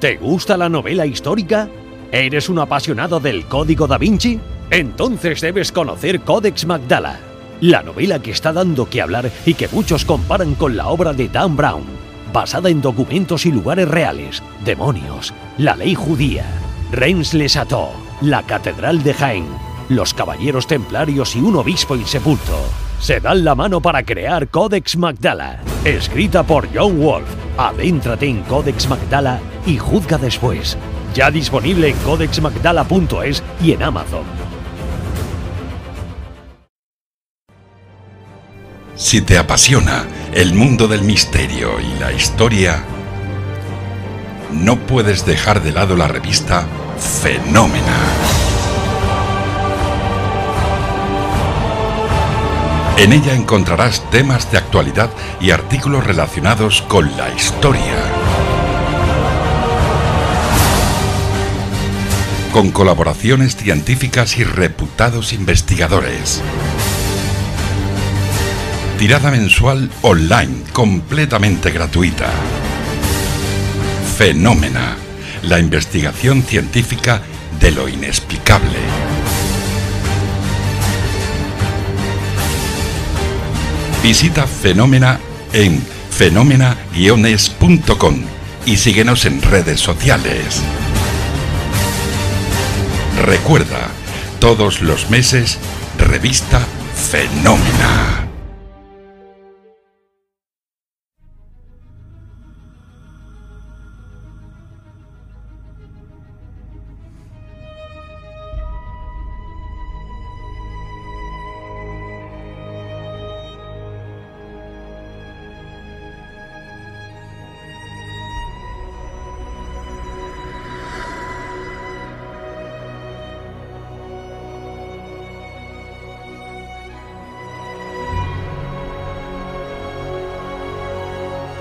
¿Te gusta la novela histórica? ¿Eres un apasionado del Código da Vinci? Entonces debes conocer Codex Magdala, la novela que está dando que hablar y que muchos comparan con la obra de Dan Brown, basada en documentos y lugares reales, demonios, la ley judía, Reims-les-Châteaux, la Catedral de Jaén, los Caballeros Templarios y un obispo insepulto. Se dan la mano para crear Codex Magdala, escrita por John Wolf. Adéntrate en Codex Magdala y juzga después. Ya disponible en codexmagdala.es y en Amazon. Si te apasiona el mundo del misterio y la historia, no puedes dejar de lado la revista Fenómena. En ella encontrarás temas de actualidad y artículos relacionados con la historia. Con colaboraciones científicas y reputados investigadores. Tirada mensual online, completamente gratuita. Fenómena, la investigación científica de lo inexplicable. Visita Fenómena en fenómena-es.com y síguenos en redes sociales. Recuerda, todos los meses, revista Fenómena.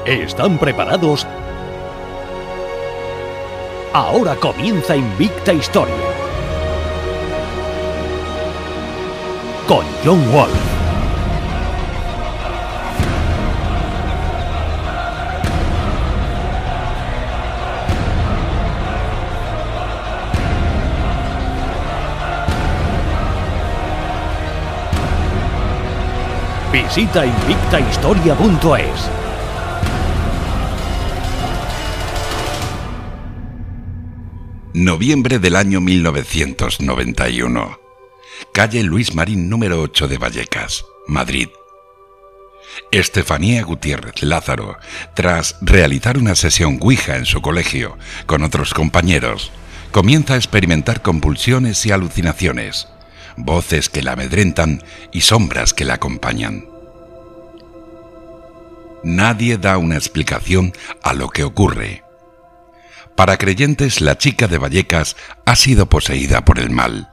¿Están preparados? Ahora comienza Invicta Historia. Con John Wolf. Visita invictahistoria.es. Noviembre del año 1991. Calle Luis Marín número 8 de Vallecas, Madrid. Estefanía Gutiérrez Lázaro, tras realizar una sesión Ouija en su colegio con otros compañeros, comienza a experimentar convulsiones y alucinaciones, voces que la amedrentan y sombras que la acompañan. Nadie da una explicación a lo que ocurre para creyentes, la chica de Vallecas ha sido poseída por el mal.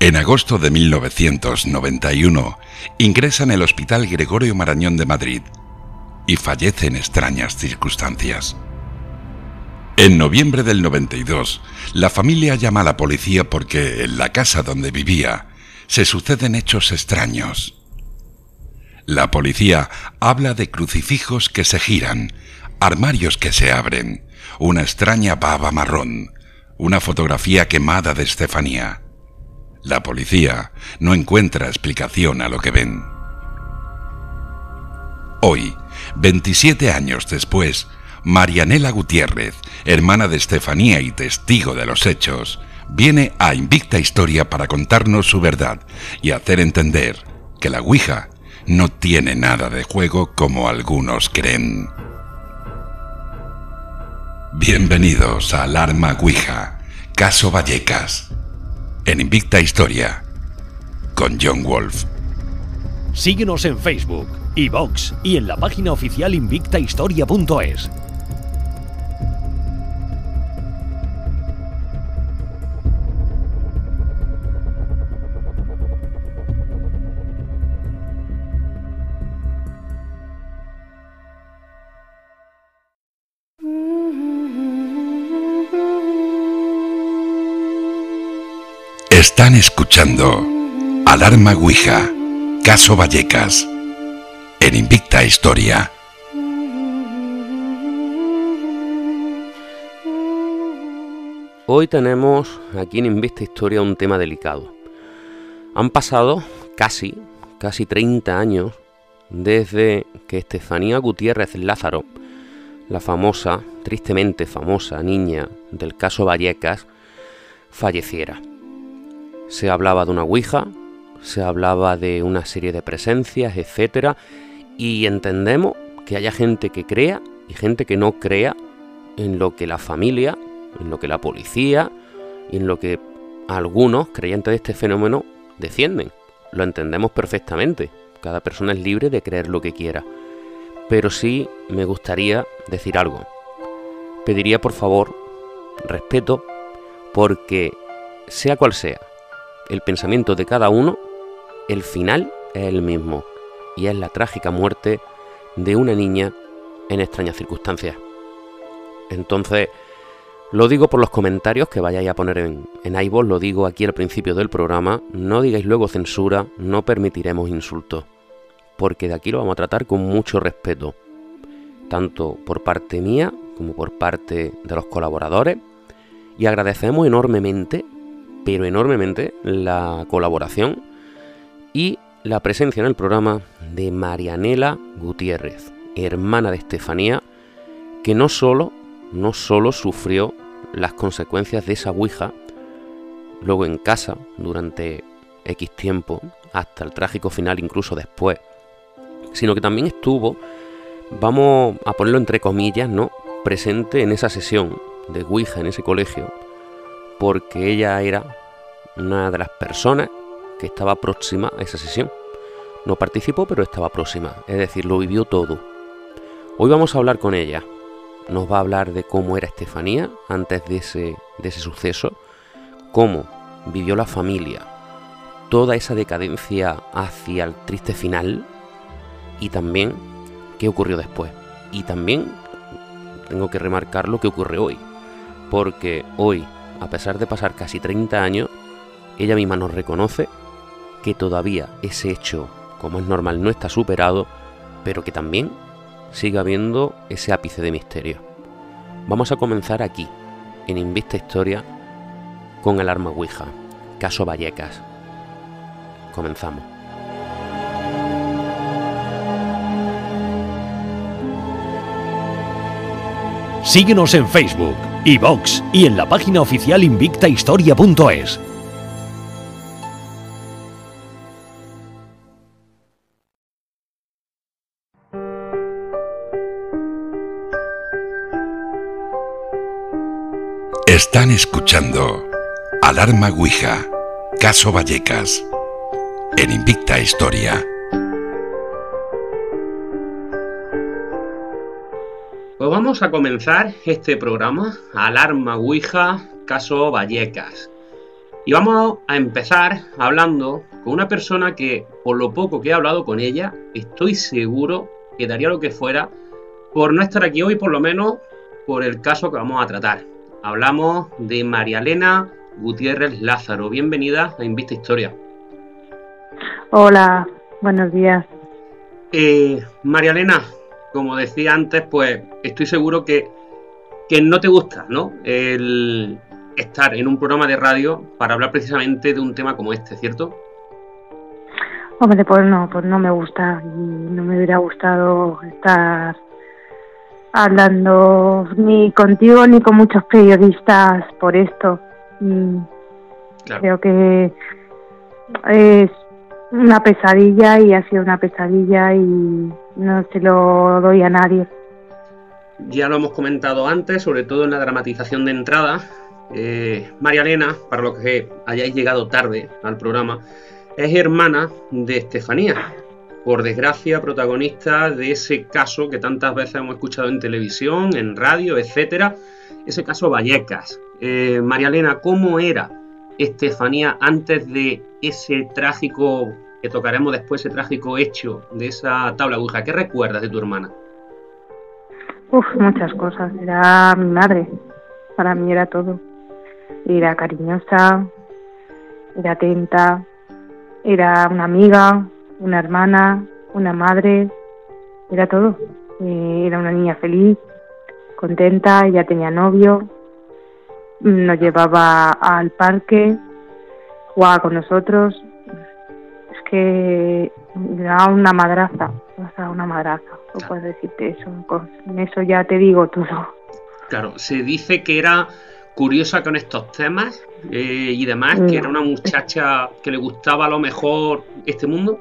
En agosto de 1991 ingresa en el Hospital Gregorio Marañón de Madrid y fallece en extrañas circunstancias. En noviembre del 92, la familia llama a la policía porque en la casa donde vivía se suceden hechos extraños. La policía habla de crucifijos que se giran, armarios que se abren, una extraña baba marrón, una fotografía quemada de Estefanía. La policía no encuentra explicación a lo que ven. Hoy, 27 años después, Marianela Gutiérrez, hermana de Estefanía y testigo de los hechos, viene a Invicta Historia para contarnos su verdad y hacer entender que la Ouija no tiene nada de juego como algunos creen. Bienvenidos a Alarma Ouija, Caso Vallecas, en Invicta Historia, con John Wolf. Síguenos en Facebook, iVox y en la página oficial invictahistoria.es. Están escuchando Alarma Ouija, Caso Vallecas, en Invicta Historia. Hoy tenemos aquí en Invista Historia un tema delicado. Han pasado casi, casi 30 años desde que Estefanía Gutiérrez Lázaro, la famosa, tristemente famosa niña del caso Vallecas, falleciera. Se hablaba de una Ouija, se hablaba de una serie de presencias, etc. Y entendemos que haya gente que crea y gente que no crea en lo que la familia, en lo que la policía y en lo que algunos creyentes de este fenómeno defienden. Lo entendemos perfectamente. Cada persona es libre de creer lo que quiera. Pero sí me gustaría decir algo. Pediría por favor respeto porque sea cual sea el pensamiento de cada uno, el final es el mismo y es la trágica muerte de una niña en extrañas circunstancias. Entonces, lo digo por los comentarios que vayáis a poner en, en lo digo aquí al principio del programa, no digáis luego censura, no permitiremos insultos, porque de aquí lo vamos a tratar con mucho respeto, tanto por parte mía como por parte de los colaboradores, y agradecemos enormemente, pero enormemente, la colaboración y la presencia en el programa de Marianela Gutiérrez, hermana de Estefanía, que no solo, no solo sufrió las consecuencias de esa Ouija, luego en casa, durante X tiempo, hasta el trágico final incluso después, sino que también estuvo, vamos a ponerlo entre comillas, ¿no? presente en esa sesión de Ouija en ese colegio, porque ella era una de las personas que estaba próxima a esa sesión. No participó, pero estaba próxima, es decir, lo vivió todo. Hoy vamos a hablar con ella, nos va a hablar de cómo era Estefanía antes de ese, de ese suceso, cómo vivió la familia, toda esa decadencia hacia el triste final y también qué ocurrió después. Y también tengo que remarcar lo que ocurre hoy, porque hoy, a pesar de pasar casi 30 años, ella misma nos reconoce que todavía ese hecho, como es normal, no está superado, pero que también sigue habiendo ese ápice de misterio. Vamos a comenzar aquí, en Invista Historia, con el arma Ouija, caso Vallecas. Comenzamos. Síguenos en Facebook, iVox y en la página oficial invictahistoria.es. Están escuchando Alarma Ouija, Caso Vallecas, en Invicta Historia. Vamos a comenzar este programa, Alarma Ouija, Caso Vallecas. Y vamos a empezar hablando con una persona que, por lo poco que he hablado con ella, estoy seguro que daría lo que fuera por no estar aquí hoy, por lo menos por el caso que vamos a tratar. Hablamos de María Elena Gutiérrez Lázaro. Bienvenida a Invista Historia. Hola, buenos días. Eh, María Elena, como decía antes, pues estoy seguro que, que no te gusta, ¿no? El estar en un programa de radio para hablar precisamente de un tema como este, ¿cierto? Hombre, pues no, pues no me gusta y no me hubiera gustado estar hablando ni contigo ni con muchos periodistas por esto. Creo que es una pesadilla y ha sido una pesadilla y no se lo doy a nadie. Ya lo hemos comentado antes, sobre todo en la dramatización de entrada. Eh, María Elena, para los que hayáis llegado tarde al programa, es hermana de Estefanía, por desgracia, protagonista de ese caso que tantas veces hemos escuchado en televisión, en radio, etcétera, ese caso Vallecas. Eh, María Elena, ¿cómo era Estefanía antes de ese trágico, que tocaremos después, ese trágico hecho de esa tabla aguja? ¿Qué recuerdas de tu hermana? Uf, muchas cosas. Era mi madre. Para mí era todo. Era cariñosa, era atenta, era una amiga, una hermana, una madre, era todo. Eh, era una niña feliz, contenta, ya tenía novio nos llevaba al parque, jugaba con nosotros. Que era una madraza, o sea, una madraza, no puedes decirte eso. Con eso ya te digo todo. Claro, se dice que era curiosa con estos temas eh, y demás, que era una muchacha que le gustaba a lo mejor este mundo.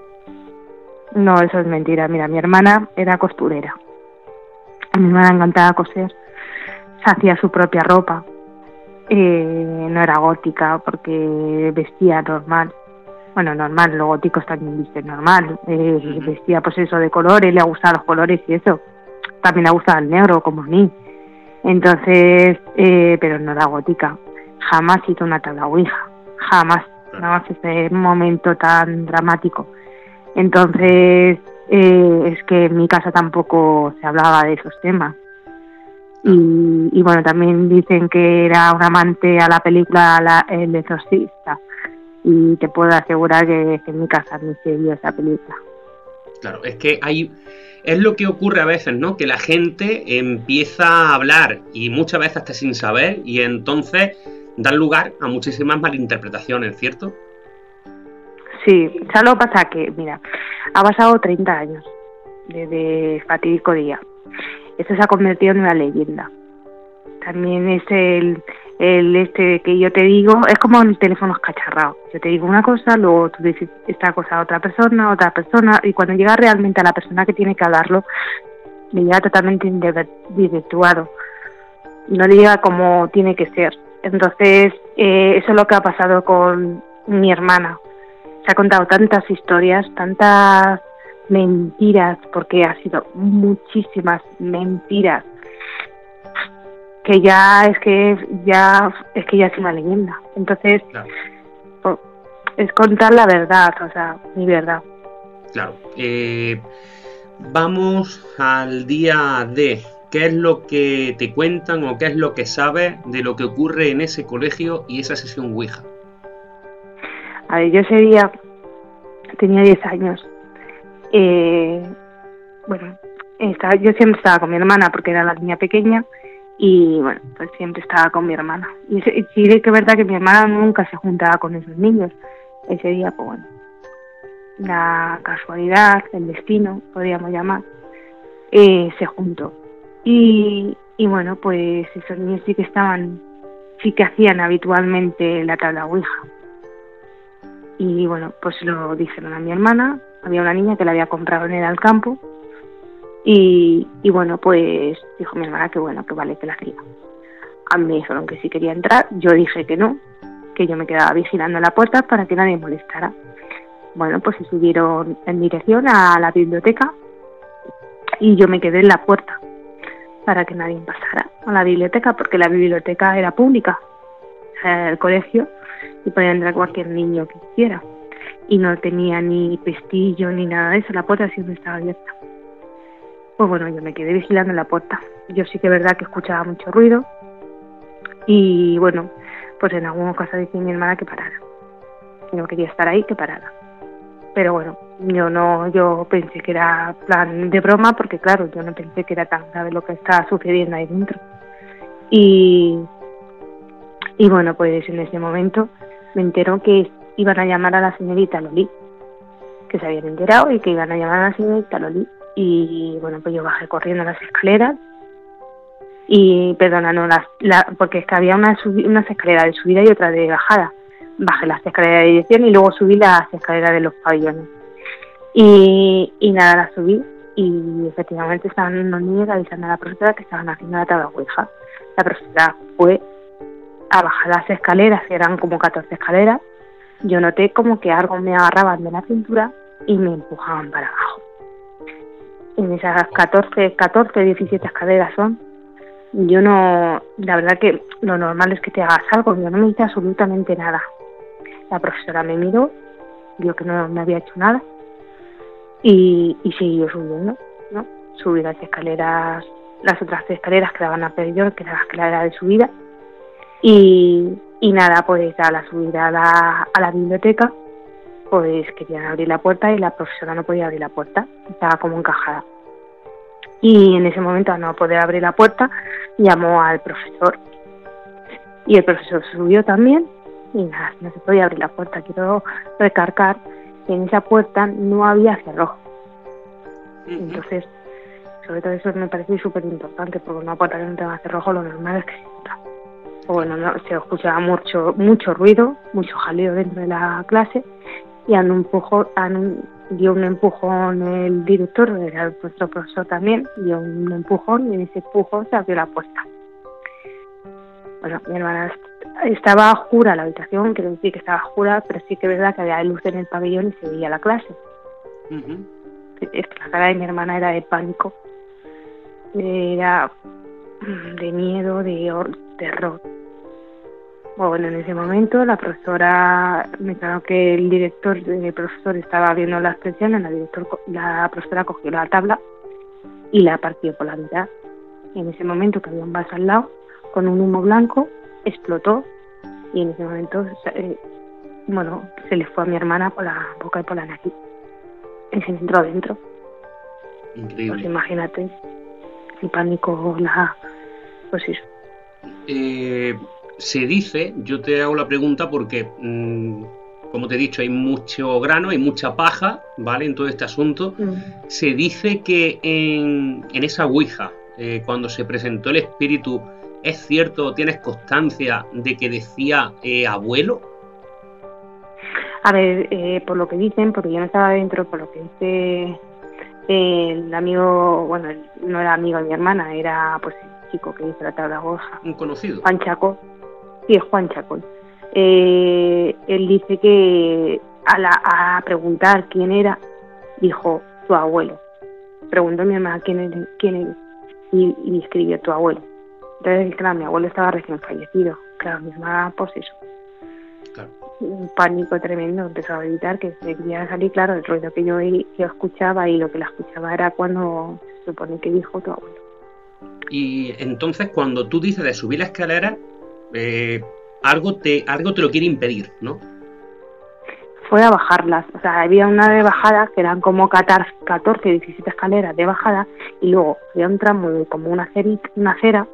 No, eso es mentira. Mira, mi hermana era costurera. A mi hermana encantaba coser. Se hacía su propia ropa. Eh, no era gótica porque vestía normal. Bueno, normal, los góticos también visten normal. Eh, vestía pues eso de colores, le gustaban los colores y eso. También le gustaba el negro, como a mí. Entonces, eh, pero no era gótica. Jamás hizo una tabla ouija. Jamás. Nada más ese momento tan dramático. Entonces, eh, es que en mi casa tampoco se hablaba de esos temas. Y, bueno, también dicen que era un amante a la película la, El exorcista. Y te puedo asegurar que, en mi casa no se vio esa película. Claro, es que hay. Es lo que ocurre a veces, ¿no? Que la gente empieza a hablar y muchas veces hasta sin saber, y entonces dan lugar a muchísimas malinterpretaciones, ¿cierto? Sí, solo pasa que, mira, ha pasado 30 años desde fatídico día. Esto se ha convertido en una leyenda. También es el, el este que yo te digo, es como el teléfono escacharrado. Yo te digo una cosa, luego tú dices esta cosa a otra persona, otra persona, y cuando llega realmente a la persona que tiene que hablarlo, le llega totalmente individuado. No le llega como tiene que ser. Entonces, eh, eso es lo que ha pasado con mi hermana se ha contado tantas historias, tantas mentiras, porque ha sido muchísimas mentiras, que ya es que ya es que ya es una leyenda. Entonces, es contar la verdad, o sea, mi verdad. Claro. Eh, vamos al día de qué es lo que te cuentan o qué es lo que sabes de lo que ocurre en ese colegio y esa sesión Ouija. A ver, yo ese día tenía 10 años. Eh, bueno, yo siempre estaba con mi hermana porque era la niña pequeña y bueno, pues siempre estaba con mi hermana. Y sí que es verdad que mi hermana nunca se juntaba con esos niños. Ese día, pues bueno, la casualidad, el destino, podríamos llamar, eh, se juntó. Y, y bueno, pues esos niños sí que estaban, sí que hacían habitualmente la tabla Ouija. Y bueno, pues lo dijeron a mi hermana, había una niña que la había comprado en el al campo y, bueno, pues dijo mi hermana que bueno, que vale, que la hacía. A mí me dijeron que si quería entrar, yo dije que no, que yo me quedaba vigilando la puerta para que nadie molestara. Bueno, pues se subieron en dirección a la biblioteca y yo me quedé en la puerta para que nadie pasara a la biblioteca porque la biblioteca era pública, el colegio y podía entrar cualquier niño que quisiera. Y no tenía ni pestillo ni nada de eso, la puerta siempre estaba abierta. Pues bueno, yo me quedé vigilando la puerta. Yo sí que es verdad que escuchaba mucho ruido y bueno, pues en algún caso dice mi hermana que parara. No quería estar ahí, que parara. Pero bueno, yo no, yo pensé que era plan de broma porque claro, yo no pensé que era tan grave lo que estaba sucediendo ahí dentro. Y y bueno, pues en ese momento me enteró que iban a llamar a la señorita Loli, que se habían enterado y que iban a llamar a la señorita Loli. Y bueno, pues yo bajé corriendo las escaleras y, perdona, no, las, porque es que había una unas escaleras de subida y otra de bajada. Bajé las escaleras de dirección y luego subí las escaleras de los pabellones. Y, y nada, las subí y efectivamente estaban unos niños avisando a la profesora que estaban haciendo la tabla. La profesora fue a bajar las escaleras, que eran como 14 escaleras, yo noté como que algo me agarraban de la cintura y me empujaban para abajo. En esas 14, 14, 17 escaleras son, yo no, la verdad que lo normal es que te hagas algo, yo no me hice absolutamente nada. La profesora me miró, vio que no me había hecho nada y, y siguió subiendo, ¿no? Subí las escaleras, las otras escaleras que daban a pedir, que era la escalera de subida, y, y nada, pues a la subida a la biblioteca, pues querían abrir la puerta y la profesora no podía abrir la puerta, estaba como encajada. Y en ese momento, al no poder abrir la puerta, llamó al profesor. Y el profesor subió también y nada, no se podía abrir la puerta. Quiero recargar que en esa puerta no había cerrojo. Entonces, sobre todo eso me pareció súper importante, porque una puerta que no tenga cerrojo lo normal es que se. O bueno, no, se escuchaba mucho mucho ruido, mucho jaleo dentro de la clase y a un empujón, dio un empujón el director, era nuestro profesor también, dio un empujón y en ese empujón se abrió la puerta. Bueno, mi hermana estaba jura la habitación, quiero decir que estaba jura, pero sí que es verdad que había luz en el pabellón y se veía la clase. La cara de mi hermana era de pánico, era de miedo, de terror. Bueno, en ese momento la profesora, me claro que el director, el profesor estaba viendo las presiones, la, director, la profesora cogió la tabla y la partió por la mitad. En ese momento que había un vaso al lado, con un humo blanco, explotó y en ese momento, eh, bueno, se le fue a mi hermana por la boca y por la nariz. Y se entró adentro. Increíble. Pues imagínate, el pánico, la... pues eso. Eh, se dice, yo te hago la pregunta porque, mm, como te he dicho, hay mucho grano, hay mucha paja, ¿vale? En todo este asunto. Mm. Se dice que en, esa Ouija, eh, cuando se presentó el espíritu, ¿es cierto, tienes constancia de que decía eh, abuelo? A ver, eh, por lo que dicen, porque yo no estaba dentro, por lo que dice el amigo, bueno, no era amigo de mi hermana, era pues el chico que hizo la tabla goja. Un conocido. Juan Chaco. Sí, es Juan Chacón. Eh, él dice que a, la, a preguntar quién era, dijo tu abuelo. Preguntó a mi mamá quién es, quién es y, y escribió tu abuelo. Entonces, claro, mi abuelo estaba recién fallecido. Claro, mi mamá, pues eso. Un pánico tremendo, empezó a gritar que se quería salir. Claro, el ruido que yo, yo escuchaba y lo que la escuchaba era cuando se supone que dijo tu abuelo. Y entonces, cuando tú dices de subir la escalera, eh, algo, te, algo te lo quiere impedir, ¿no? Fue a bajarlas, o sea, había una de bajada que eran como 14, 17 escaleras de bajada y luego había un tramo de como una, una acera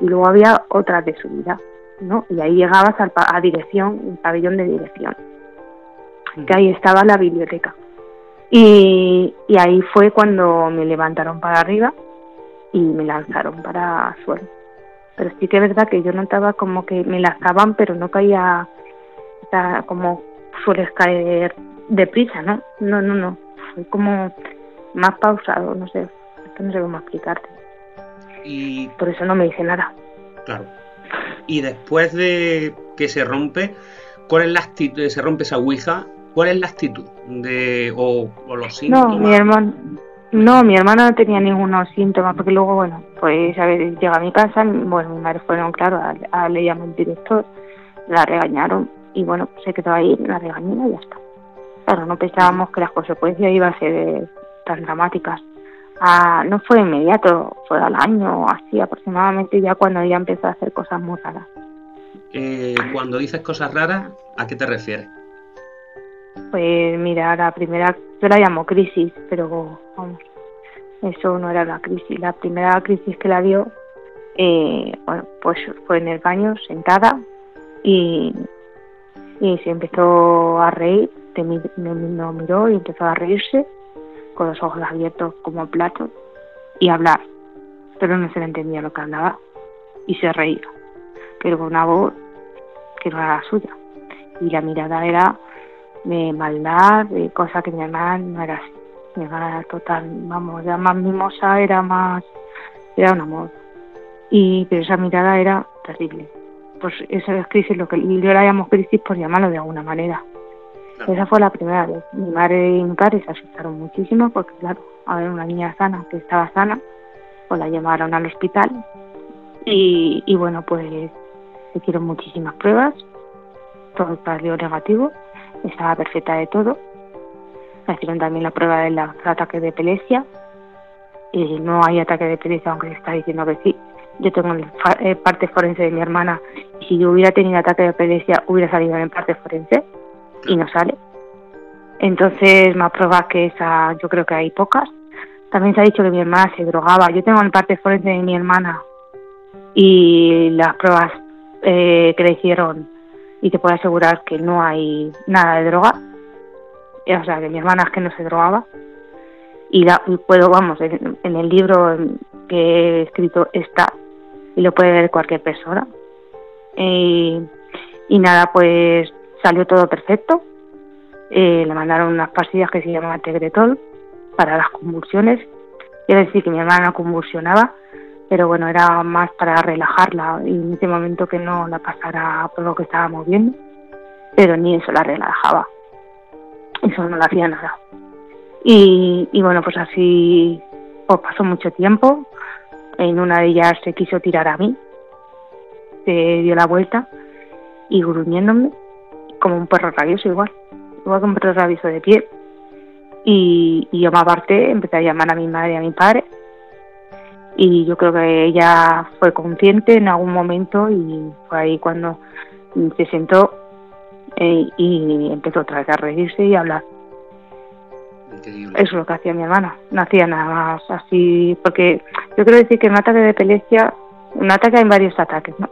y luego había otra de subida, ¿no? Y ahí llegabas al, a dirección, un pabellón de dirección, que ahí estaba la biblioteca. Y, y ahí fue cuando me levantaron para arriba y me lanzaron para suelo pero sí que es verdad que yo notaba como que me lazaban, pero no caía o como sueles caer deprisa, ¿no? No, no, no. Fue como más pausado, no sé. no sé cómo explicarte. Y... Por eso no me dice nada. Claro. Y después de que se rompe, ¿cuál es la actitud? Se rompe esa ouija, ¿cuál es la actitud? De, o, o los síntomas? No, mi hermano, no, mi hermana no tenía ningunos síntomas, porque luego, bueno, pues a ver, llega a mi casa, bueno, mi madre fueron, claro, a, a le llamó director, la regañaron, y bueno, pues se quedó ahí, la regañó y ya está. Claro, no pensábamos que las consecuencias iban a ser tan dramáticas. Ah, no fue inmediato, fue al año así aproximadamente, ya cuando ella empezó a hacer cosas muy raras. Eh, cuando dices cosas raras, ¿a qué te refieres? Pues mira, la primera, yo la llamo crisis, pero vamos, eso no era la crisis. La primera crisis que la dio, eh, pues fue en el baño, sentada, y, y se empezó a reír, me, miró y empezó a reírse, con los ojos abiertos como platos, y hablar, pero no se le entendía lo que hablaba, y se reía, pero con una voz que no era la suya. Y la mirada era de maldad, de cosas que mi hermana no era así. Mi hermana era total, vamos, era más mimosa, era más, era un amor. Y pero esa mirada era terrible. Pues esa es crisis, lo que yo la llamo crisis por llamarlo de alguna manera. Esa fue la primera vez. Mi madre y mi padre se asustaron muchísimo porque, claro, a ver, una niña sana que estaba sana, pues la llevaron al hospital y, y bueno, pues se hicieron muchísimas pruebas, todo salió negativo estaba perfecta de todo. Me hicieron también la prueba del ataque de epilepsia. Y no hay ataque de epilepsia, aunque se está diciendo que sí. Yo tengo el eh, parte forense de mi hermana y si yo hubiera tenido ataque de epilepsia hubiera salido en parte forense y no sale. Entonces, más pruebas que esa, yo creo que hay pocas. También se ha dicho que mi hermana se drogaba. Yo tengo el parte forense de mi hermana y las pruebas eh, que le hicieron y te puedo asegurar que no hay nada de droga. O sea, que mi hermana es que no se drogaba. Y, la, puedo, vamos, en, el libro que he escrito está y lo puede ver cualquier persona. y nada, pues salió todo perfecto. Eh, le mandaron unas pastillas que se llaman Tegretol para las convulsiones. Quiero decir que mi hermana convulsionaba, pero bueno, era más para relajarla y en ese momento que no la pasara por lo que estábamos viendo, pero ni eso la relajaba. Eso no le hacía nada. Y, y bueno, pues así pues pasó mucho tiempo. En una de ellas se quiso tirar a mí, se dio la vuelta y gruñéndome como un perro rabioso igual, igual que un perro rabioso de pie. Y, y yo me aparté, empecé a llamar a mi madre y a mi padre y yo creo que ella fue consciente en algún momento y fue ahí cuando se sentó eh, y empezó otra vez a reírse y a hablar. Eso es lo que hacía mi hermana, no hacía nada más así, porque yo quiero decir que un ataque de epilepsia, un ataque hay varios ataques, ¿no?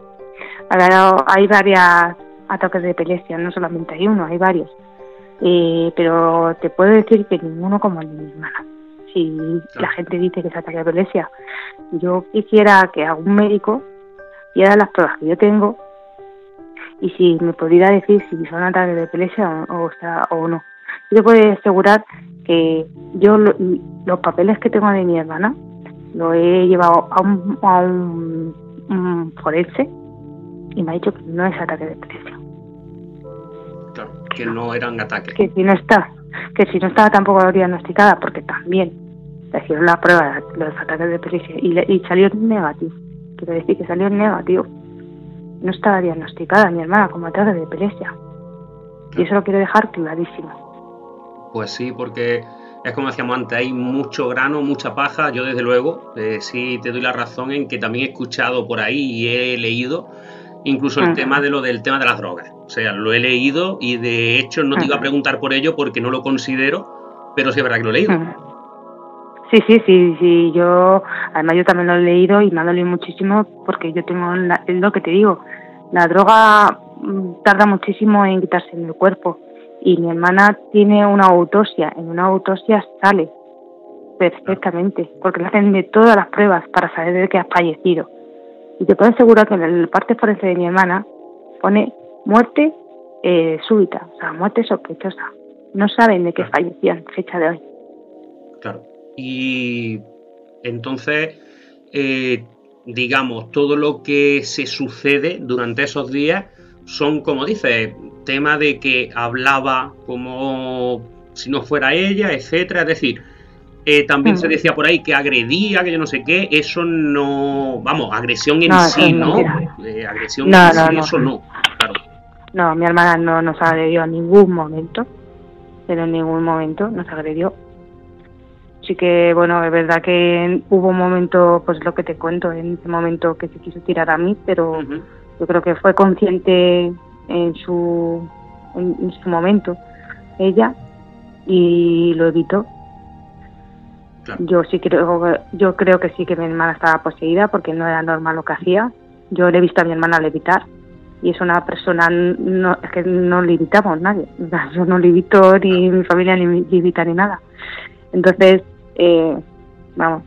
Hay varios ataques de epilepsia, no solamente hay uno, hay varios. Eh, pero te puedo decir que ninguno como el de mi hermana si la gente dice que es ataque de epilepsia. Yo quisiera que algún médico diera las pruebas que yo tengo y si me pudiera decir si son ataques de epilepsia o, o, no. Yo te puedo asegurar que yo los papeles que tengo de mi hermana lo he llevado a un, a un, forense y me ha dicho que no es ataque de epilepsia. Claro, que no eran ataques. Que si no está, que si no estaba tampoco diagnosticada, porque también le hicieron la prueba de los ataques de epilepsia y, y salió negativo. Quiero decir que salió negativo. No estaba diagnosticada mi hermana como ataque de epilepsia. Y eso lo quiero dejar clarísimo. Pues sí, porque es como decíamos antes, hay mucho grano, mucha paja. Yo desde luego eh, sí te doy la razón en que también he escuchado por ahí y he leído incluso el tema de lo del tema de las drogas. O sea, lo he leído y de hecho no te iba a preguntar por ello porque no lo considero, pero sí es verdad que lo he leído. Sí, sí, sí, sí. Yo, además, yo también lo he leído y me ha dolido muchísimo porque yo tengo, es lo que te digo, la droga mm, tarda muchísimo en quitarse en el cuerpo y mi hermana tiene una autopsia. En una autopsia sale perfectamente porque le hacen de todas las pruebas para saber de qué ha fallecido. Y te puedo asegurar que en la parte forense de mi hermana pone muerte eh, súbita, o sea, muerte sospechosa. No saben de qué fallecían, fecha de hoy. Claro. Y entonces, eh, digamos, todo lo que se sucede durante esos días son, como dices, tema de que hablaba como si no fuera ella, etcétera. Es decir, eh, también se mm. decía por ahí que agredía, que yo no sé qué. Eso no, vamos, agresión en sí, ¿no? Eh, agresión en sí, eso no. Claro. No, mi hermana no nos agredió en ningún momento, pero en ningún momento nos agredió sí que, bueno, es verdad que hubo un momento, pues lo que te cuento, en ese momento que se quiso tirar a mí, pero yo creo que fue consciente en su, en, su momento ella y lo evitó. Yo sí creo, yo creo que sí que mi hermana estaba poseída porque no era normal lo que hacía. Yo le he visto a mi hermana levitar y es una persona no es que no levitamos nadie. Yo no levito ni mi familia ni levita ni nada. Entonces eh, vamos,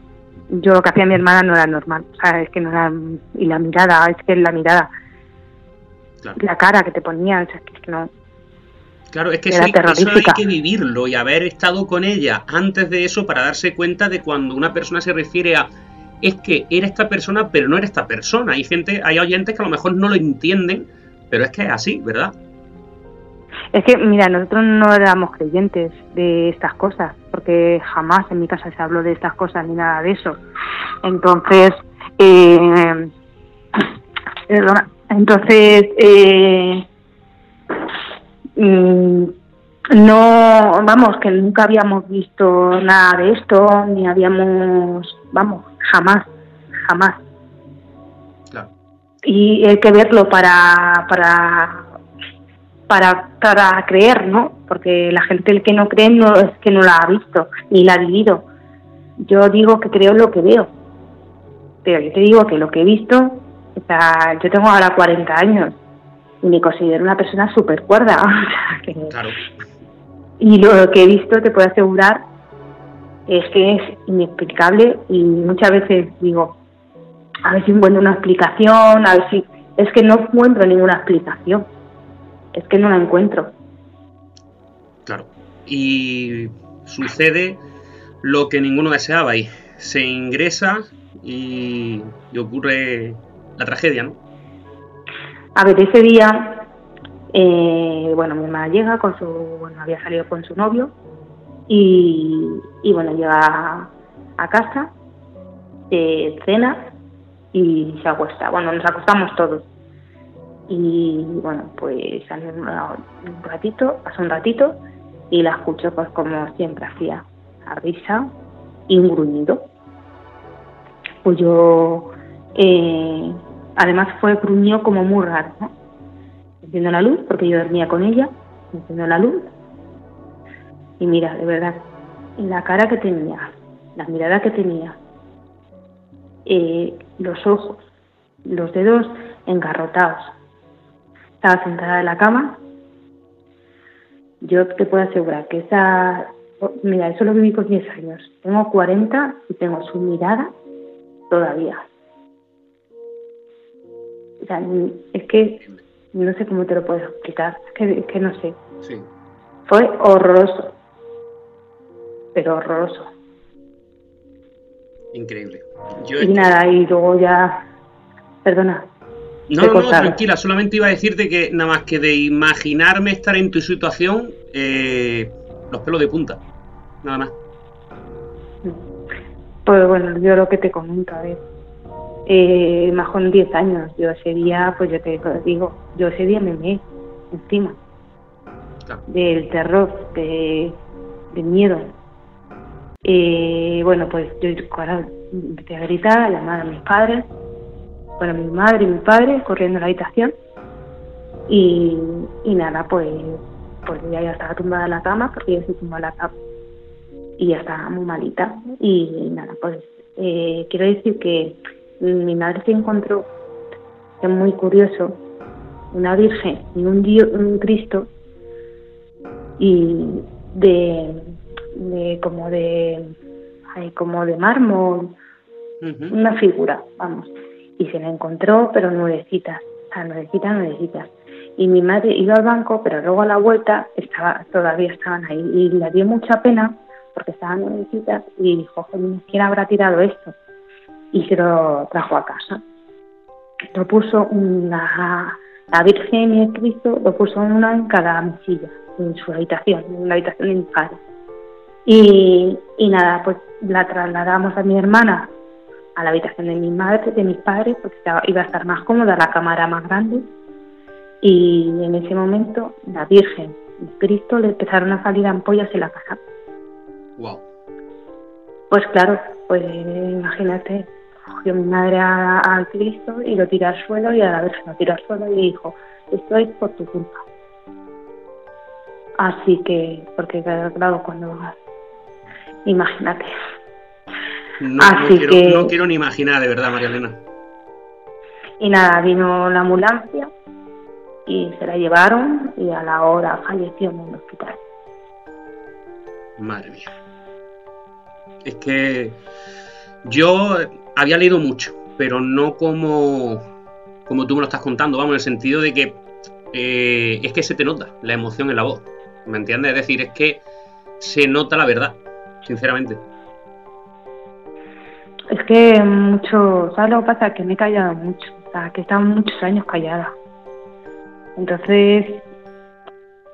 yo lo que hacía mi hermana no era normal, o sea, es que no era, y la mirada, es que la mirada, la cara que te ponían, es que no. Claro, es que eso hay, eso hay, que vivirlo y haber estado con ella antes de eso para darse cuenta de cuando una persona se refiere a es que era esta persona, pero no era esta persona. Hay gente, hay oyentes que a lo mejor no lo entienden, pero es que es así, ¿verdad? Es que, mira, nosotros no éramos creyentes de estas cosas, porque jamás en mi casa se habló de estas cosas ni nada de eso. Entonces, eh, entonces, eh, mm, no, vamos, que nunca habíamos visto nada de esto, ni habíamos, vamos, jamás, jamás. Y hay que verlo para, para para, para creer, ¿no? Porque la gente el que no cree no es que no la ha visto ni la ha vivido. Yo digo que creo lo que veo, pero yo te digo que lo que he visto O sea, yo tengo ahora 40 años y me considero una persona súper cuerda. claro. Y lo que he visto, te puedo asegurar, es que es inexplicable y muchas veces digo, a ver si encuentro una explicación, a ver si... Es que no encuentro ninguna explicación. Es que no la encuentro. Claro. Y sucede lo que ninguno deseaba y se ingresa y, ocurre la tragedia, ¿no? A ver, ese día, eh, bueno, mi mamá llega con su, bueno, había salido con su novio y, y bueno, llega a casa, eh, cena y se acuesta. Bueno, nos acostamos todos. Y bueno, pues sale un ratito, pasa un ratito y la escucho pues como siempre hacía, a risa y un gruñido. Pues yo, eh, además fue gruñido como muy raro, ¿no? Enciendo la luz, porque yo dormía con ella, enciendo la luz y mira, de verdad, la cara que tenía, la mirada que tenía, eh, los ojos, los dedos engarrotados. Estaba sentada en la cama. Yo te puedo asegurar que esa Mira, eso lo viví con 10 años. Tengo 40 y tengo su mirada todavía. O sea, es que no sé cómo te lo puedo explicar. Es que, no sé. Sí. Fue horroroso. Pero horroroso. Increíble. y nada, y luego ya. Perdona. No, no, no, tranquila, solamente iba a decirte que nada más que de imaginarme estar en tu situación, eh, los pelos de punta nada más. Pues bueno, yo lo que te comento, a ver, eh, más con 10 años, yo ese día, pues yo te digo, yo ese día me meé encima del terror, de, del miedo. Eh, bueno, pues yo empecé a gritar, a llamar a mis padres, bueno, mi madre y mi padre corriendo a la habitación y, y nada, pues pues ella ya estaba tumbada en la cama porque yo se tumbó en la cama y ya estaba muy malita. Y nada, pues eh, quiero decir que mi madre se encontró, es muy curioso, una Virgen y un, Dios, un Cristo y de, de como de como de mármol, una figura, vamos. Y se la encontró, pero nuevecitas, o sea, nuevecitas, nuevecitas. Y mi madre iba al banco, pero luego a la vuelta estaba, todavía estaban ahí. Y le dio mucha pena porque estaban en visitas y dijo, ¿quién habrá tirado esto? Y se lo trajo a casa. Lo puso una, la Virgen y el Cristo, lo puso una en cada mesilla, en su habitación, en la habitación de mi padre. Y, y nada, pues la trasladamos a mi hermana a la habitación de mi madre, de mis padres, porque iba a estar más cómoda, la cámara más grande. Y en ese momento la Virgen y Cristo le empezaron a salir ampollas en la casa. Pues claro, pues imagínate, cogió mi madre al Cristo y lo tiró al suelo y a la vez lo tiró al suelo y dijo, esto es por tu culpa. Así que, porque claro, cuando... Imagínate. No, Así quiero, que, no quiero ni imaginar, de verdad, María Elena. Y nada, vino la ambulancia y se la llevaron y a la hora falleció en el hospital. Madre mía. Es que yo había leído mucho, pero no como, como tú me lo estás contando, vamos, en el sentido de que eh, es que se te nota la emoción en la voz, ¿me entiendes? Es decir, es que se nota la verdad, sinceramente. Es que mucho, ¿sabes lo que pasa? Que me he callado mucho, o sea, que he estado muchos años callada. Entonces,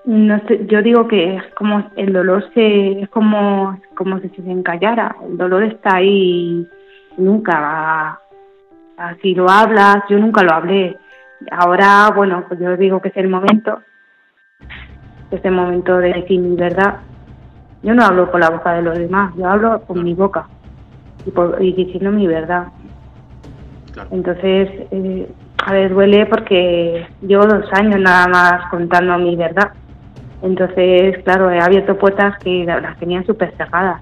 no sé, yo digo que es como el dolor se es como como si se encallara, el dolor está ahí nunca así lo hablas, yo nunca lo hablé. Ahora, bueno, pues yo digo que es el momento, es el momento de decir mi verdad. Yo no hablo con la boca de los demás, yo hablo con mi boca y, diciendo mi verdad. Entonces, eh, a ver, duele porque llevo dos años nada más contando mi verdad entonces, claro, he abierto puertas que las tenían súper cerradas.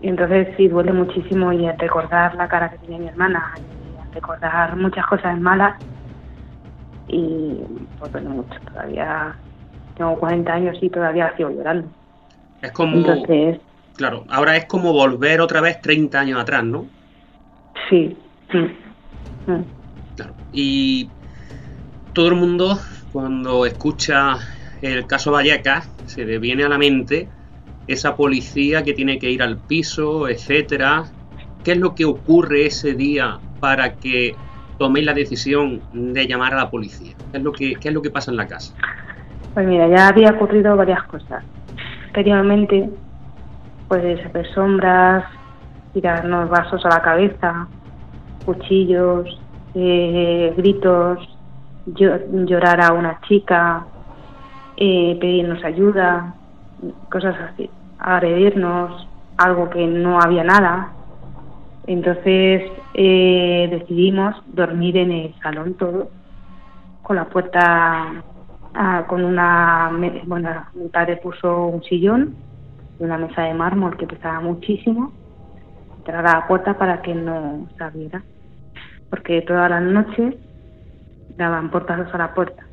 Y entonces sí duele muchísimo y recordar la cara que tenía mi hermana y recordar muchas cosas malas y pues bueno, mucho, todavía tengo 40 años y todavía sigo llorando. Es como... Entonces... Claro, ahora es como volver otra vez 30 años atrás, ¿no? Sí. Claro. Y todo el mundo, cuando escucha el caso Vallecas, se le viene a la mente esa policía que tiene que ir al piso, etcétera. ¿Qué es lo que ocurre ese día para que toméis la decisión de llamar a la policía? ¿Qué es lo que, qué es lo que pasa en la casa? Pues mira, ya había ocurrido varias cosas. Anteriormente, pues ver sombras, tirarnos vasos a la cabeza, cuchillos, eh, gritos, llorar a una chica, eh, pedirnos ayuda, cosas así agredirnos, algo que no había nada. Entonces eh, decidimos dormir en el salón todo, con la puerta, ah, con una, bueno, mi padre puso un sillón y una mesa de mármol que pesaba muchísimo, entrar a la puerta para que no saliera, porque todas las noches daban portazos a la puerta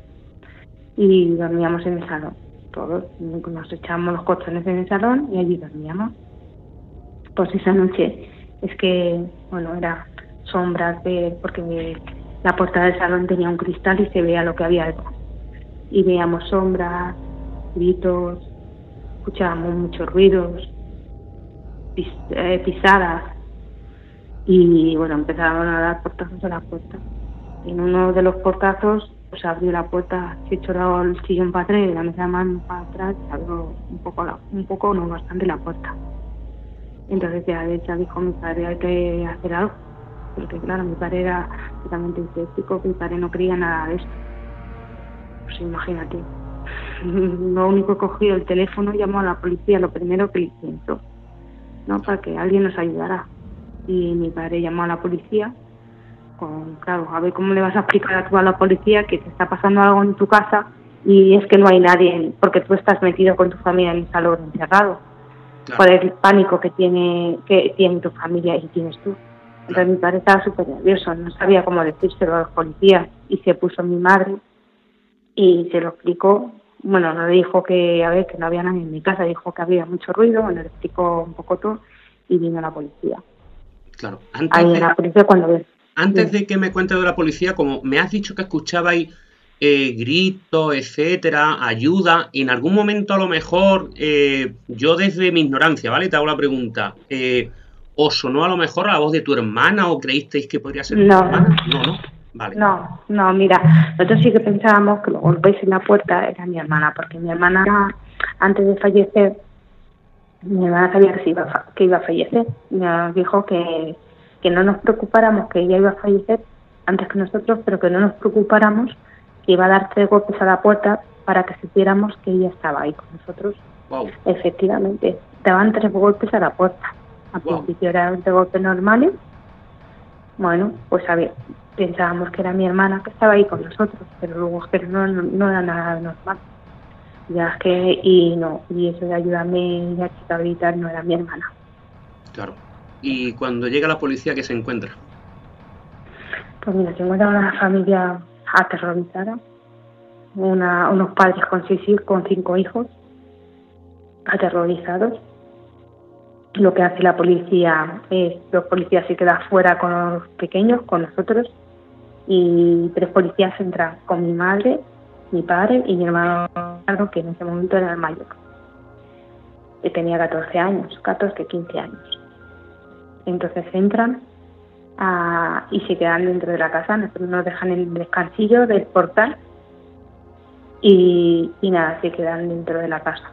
y dormíamos en el salón todos. Nos echábamos los colchones en el salón y allí dormíamos. Pues esa noche es que, bueno, era sombras de, porque la puerta del salón tenía un cristal y se veía lo que había detrás. Y veíamos sombras, gritos, escuchábamos muchos ruidos, eh, pisadas. Y bueno, empezaron a dar portazos a la puerta. En uno de los portazos pues abrió la puerta, se echó el sillón para atrás y la mesa de mano para atrás, abrió un poco, la, un poco, no bastante la puerta. Entonces ya, ya dijo mi padre, hay que hacer algo, porque claro, mi padre era totalmente escéptico, mi padre no creía nada de esto. Pues imagínate. Lo único que cogió el teléfono, llamó a la policía, lo primero que le intentó, ¿no? Para que alguien nos ayudara. Y mi padre llamó a la policía con, claro, a ver cómo le vas a explicar a tú a la policía que te está pasando algo en tu casa y es que no hay nadie, porque tú estás metido con tu familia en el salón encerrado, por el pánico que tiene, que tiene tu familia y tienes tú. Entonces mi padre estaba súper nervioso, no sabía cómo decírselo a los policías y se puso mi madre y se lo explicó. Bueno, no le dijo que, a ver, que no había nadie en mi casa, dijo que había mucho ruido, me lo explicó un poco todo y vino la policía. Claro, antes la policía cuando antes de que me cuentes de la policía, como me has dicho que escuchabais eh, gritos, etcétera, ayuda, en algún momento a lo mejor, eh, yo desde mi ignorancia, ¿vale? Te hago la pregunta. Eh, ¿Os sonó a lo mejor la voz de tu hermana o creísteis que podría ser no. tu hermana? No, no. Vale. No, no, mira, nosotros sí que pensábamos que los golpes en la puerta era mi hermana, porque mi hermana, antes de fallecer, mi hermana sabía que, iba, que iba a fallecer. Me dijo que que no nos preocupáramos que ella iba a fallecer antes que nosotros, pero que no nos preocupáramos que iba a dar tres golpes a la puerta para que supiéramos que ella estaba ahí con nosotros. Efectivamente, daban tres golpes a la puerta. Al principio eran tres golpes normales. Bueno, pues a ver, pensábamos que era mi hermana que estaba ahí con nosotros, pero luego es que no, no, era nada normal. Ya es que, y no, y eso de ayudarme y chica a no era mi hermana. Claro y cuando llega la policía, ¿qué se encuentra? Pues mira, se encuentra una familia aterrorizada, una, unos padres con, seis, con cinco hijos aterrorizados. Lo que hace la policía es, los policías se quedan fuera con los pequeños, con nosotros, y tres policías entran con mi madre, mi padre y mi hermano, que en ese momento era el mayor, que tenía 14 años, 14, 15 años. Entonces entran ah, y se quedan dentro de la casa, nos dejan el descansillo del portal y, nada, se quedan dentro de la casa.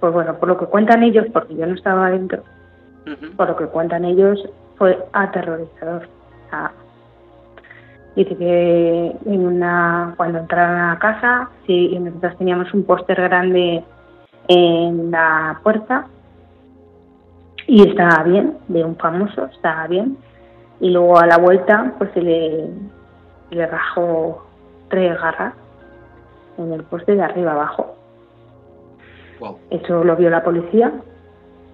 Pues bueno, por lo que cuentan ellos, porque yo no estaba dentro, por lo que cuentan ellos fue aterrorizador. Dice que en una, cuando entraron a casa, sí, nosotros teníamos un póster grande en la puerta y estaba bien, de un famoso, estaba bien. Y luego a la vuelta, pues se le, le rajó tres garras en el poste de arriba abajo. Eso lo vio la policía.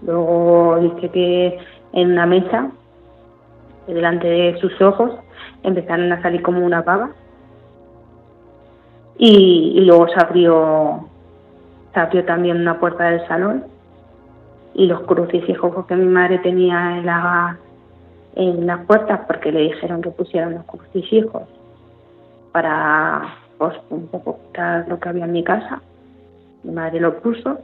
Luego dice que en una mesa delante de sus ojos empezaron a salir como una pava. Y, luego se abrió se abrió también una puerta del salón. Y los crucifijos que mi madre tenía en la en las puertas porque le dijeron que pusieran los crucifijos para pues un poco quitar lo que había en mi casa. Mi madre lo puso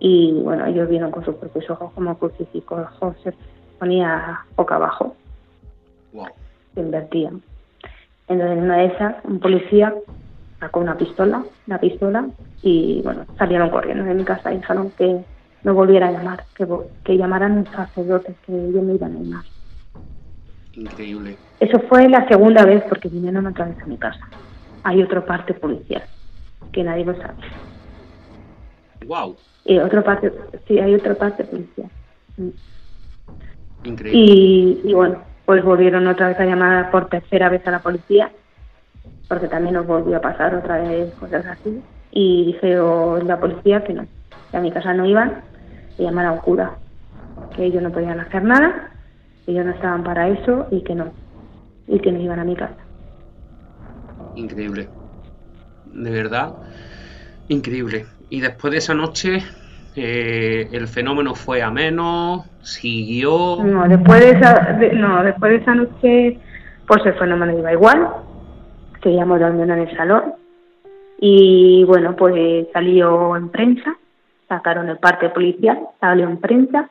y bueno ellos vieron con sus propios ojos como crucifijos se ponía boca abajo se invertían entonces en una de esas un policía sacó una pistola, una pistola y bueno, salieron corriendo de mi casa y dijeron que no volviera a llamar, que, que llamaran a sacerdotes, que ellos me iban a llamar. Increíble. Eso fue la segunda vez porque vinieron otra vez a mi casa. Hay otra parte policial que nadie lo sabe. Wow. Y otra parte, sí, hay otra parte policial. Increíble. Y, y bueno, pues volvieron otra vez a llamar por tercera vez a la policía porque también nos volvió a pasar otra vez cosas así. Y dije la policía que no, que a mi casa no iban, y llamar a un cura, que ellos no podían hacer nada, que ellos no estaban para eso y que no, y que no iban a mi casa. Increíble, de verdad, increíble. Y después de esa noche, eh, el fenómeno fue a menos, siguió. No, después de esa, no, después de esa noche, pues el fenómeno iba igual seguíamos durmiendo en el salón y bueno, pues salió en prensa, sacaron el parte policial, salió en prensa,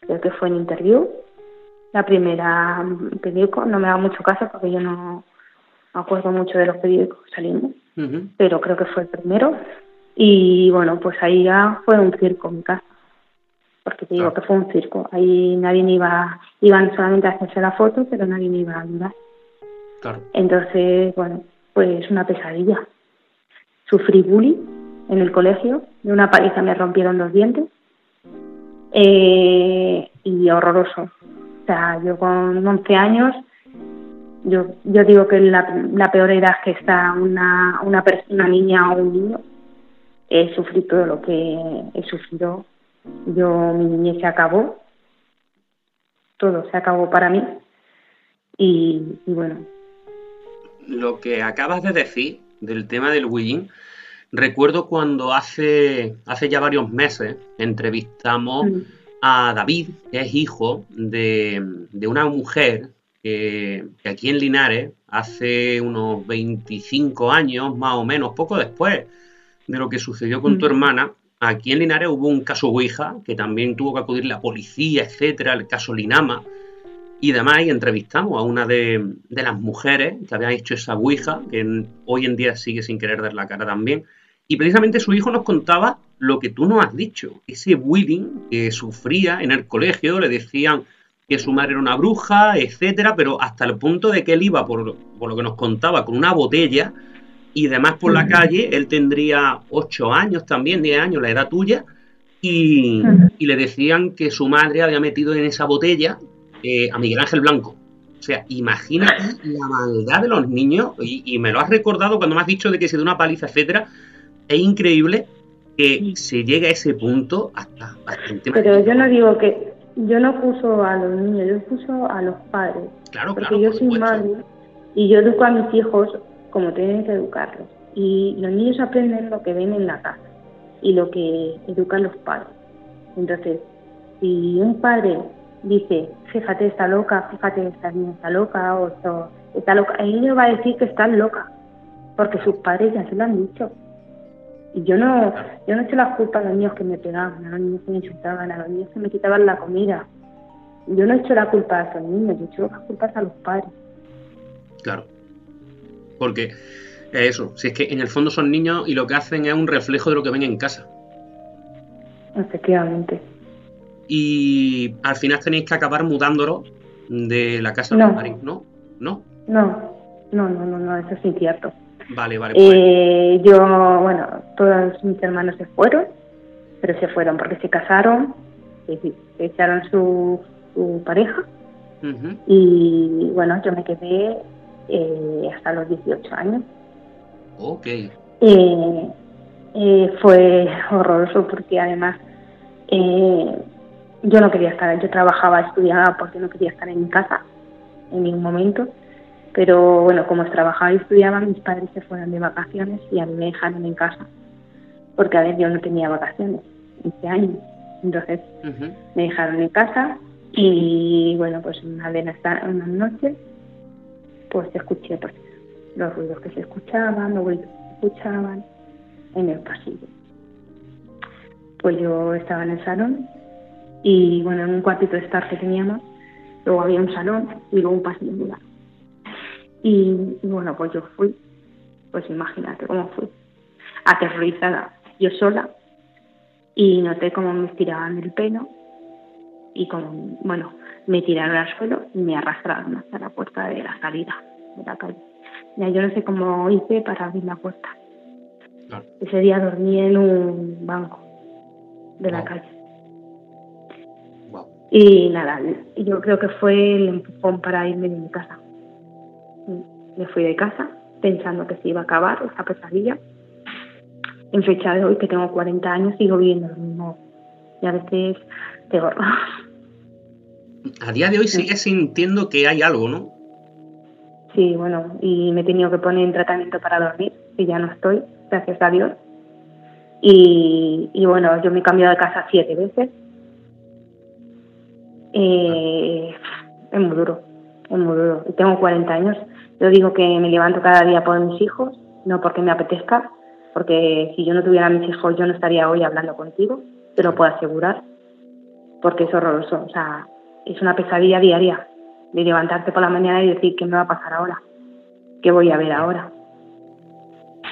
creo que fue en interview. La primera periódico, no me da mucho caso porque yo no me acuerdo mucho de los periódicos que salimos, pero creo que fue el primero. Y bueno, pues ahí ya fue un circo en mi casa, porque te digo ah. que fue un circo. Ahí nadie iba, iban solamente a hacerse la foto, pero nadie me iba a ayudar. Entonces, bueno, pues una pesadilla. Sufrí bullying en el colegio, de una paliza me rompieron los dientes eh, y horroroso. O sea, yo con 11 años, yo, yo digo que la, la peor edad que está una, una, una niña o un niño, he sufrido todo lo que he sufrido. Yo, mi niñez se acabó, todo se acabó para mí y bueno, lo que acabas de decir del tema del bullying, recuerdo cuando hace, hace ya varios meses entrevistamos mm. a David, que es hijo de, una mujer que, aquí en Linares, hace unos 25 años, más o menos, poco después de lo que sucedió con tu hermana, aquí en Linares hubo un caso Ouija, que también tuvo que acudir la policía, etcétera, el caso Linama, y además entrevistamos a una de, las mujeres que había hecho esa Ouija, que hoy en día sigue sin querer dar la cara también. Y precisamente su hijo nos contaba lo que tú nos has dicho, ese bullying que sufría en el colegio, le decían que su madre era una bruja, etcétera, pero hasta el punto de que él iba, por, por lo que nos contaba, con una botella y además por la calle, él tendría 8 años también, 10 años, la edad tuya, y, y, le decían que su madre había metido en esa botella eh, a Miguel Ángel Blanco. O sea, imagínate la maldad de los niños, y, me lo has recordado cuando me has dicho de que se da una paliza, etcétera. Es increíble que se llegue a ese punto hasta, Pero yo no digo que, yo no puso a los niños, yo puso a los padres. Claro, porque yo soy madre y yo educo a mis hijos como tienen que educarlos. Y los niños aprenden lo que ven en la casa y lo que educan los padres. Entonces, si un padre dice, fíjate, está loca, fíjate, esta niña está loca, o está loca, el niño va a decir que está loca, porque sus padres ya se lo han dicho. Y yo no, yo no echo la culpa a los niños que me pegaban, a los niños que me insultaban, a los niños que me quitaban la comida. Yo no echo la culpa a esos niños, yo echo las culpas a los padres. Claro. Porque eso, si es que en el fondo son niños y lo que hacen es un reflejo de lo que ven en casa. Efectivamente y al final tenéis que acabar mudándolo de la casa de Marín, ¿no? ¿No? No, no, no, no, eso es incierto. Vale, vale. Eh, pues. yo, bueno, todos mis hermanos se fueron, pero se fueron porque se casaron, se, echaron su, pareja y bueno, yo me quedé eh, hasta los 18 años. Ok. Eh, fue horroroso porque además yo no quería estar, yo trabajaba, estudiaba porque no quería estar en mi casa en ningún momento. Pero bueno, como trabajaba y estudiaba, mis padres se fueron de vacaciones y a mí me dejaron en casa. Porque a ver, yo no tenía vacaciones este año. Entonces me dejaron en casa y bueno, pues una una noche pues escuché pues, los ruidos que se escuchaban, los ruidos que se escuchaban en el pasillo. Pues yo estaba en el salón y bueno, en un cuartito de estar que teníamos, luego había un salón y luego un pasillo muy Y, y bueno, pues yo fui, pues imagínate cómo fui, aterrorizada, yo sola, y noté cómo me estiraban el pelo y como, bueno, me tiraron al suelo y me arrastraron hasta la puerta de la salida de la calle. Ya yo no sé cómo hice para abrir la puerta. Ese día dormí en un banco de la calle. Y nada, yo creo que fue el empujón para irme de mi casa. Me fui de casa pensando que se iba a acabar esa pesadilla. En fecha de hoy, que tengo 40 años, sigo viviendo lo mismo. Y a veces peor. A día de hoy sigue sintiendo que hay algo, ¿no? Sí, bueno, y me he tenido que poner en tratamiento para dormir, que ya no estoy, gracias a Dios. Y, bueno, yo me he cambiado de casa siete veces. Eh, es muy duro, es muy duro. Y tengo 40 años. Yo digo que me levanto cada día por mis hijos, no porque me apetezca, porque si yo no tuviera mis hijos yo no estaría hoy hablando contigo, te lo puedo asegurar, porque es horroroso. O sea, es una pesadilla diaria de levantarte por la mañana y decir qué me va a pasar ahora, qué voy a ver ahora.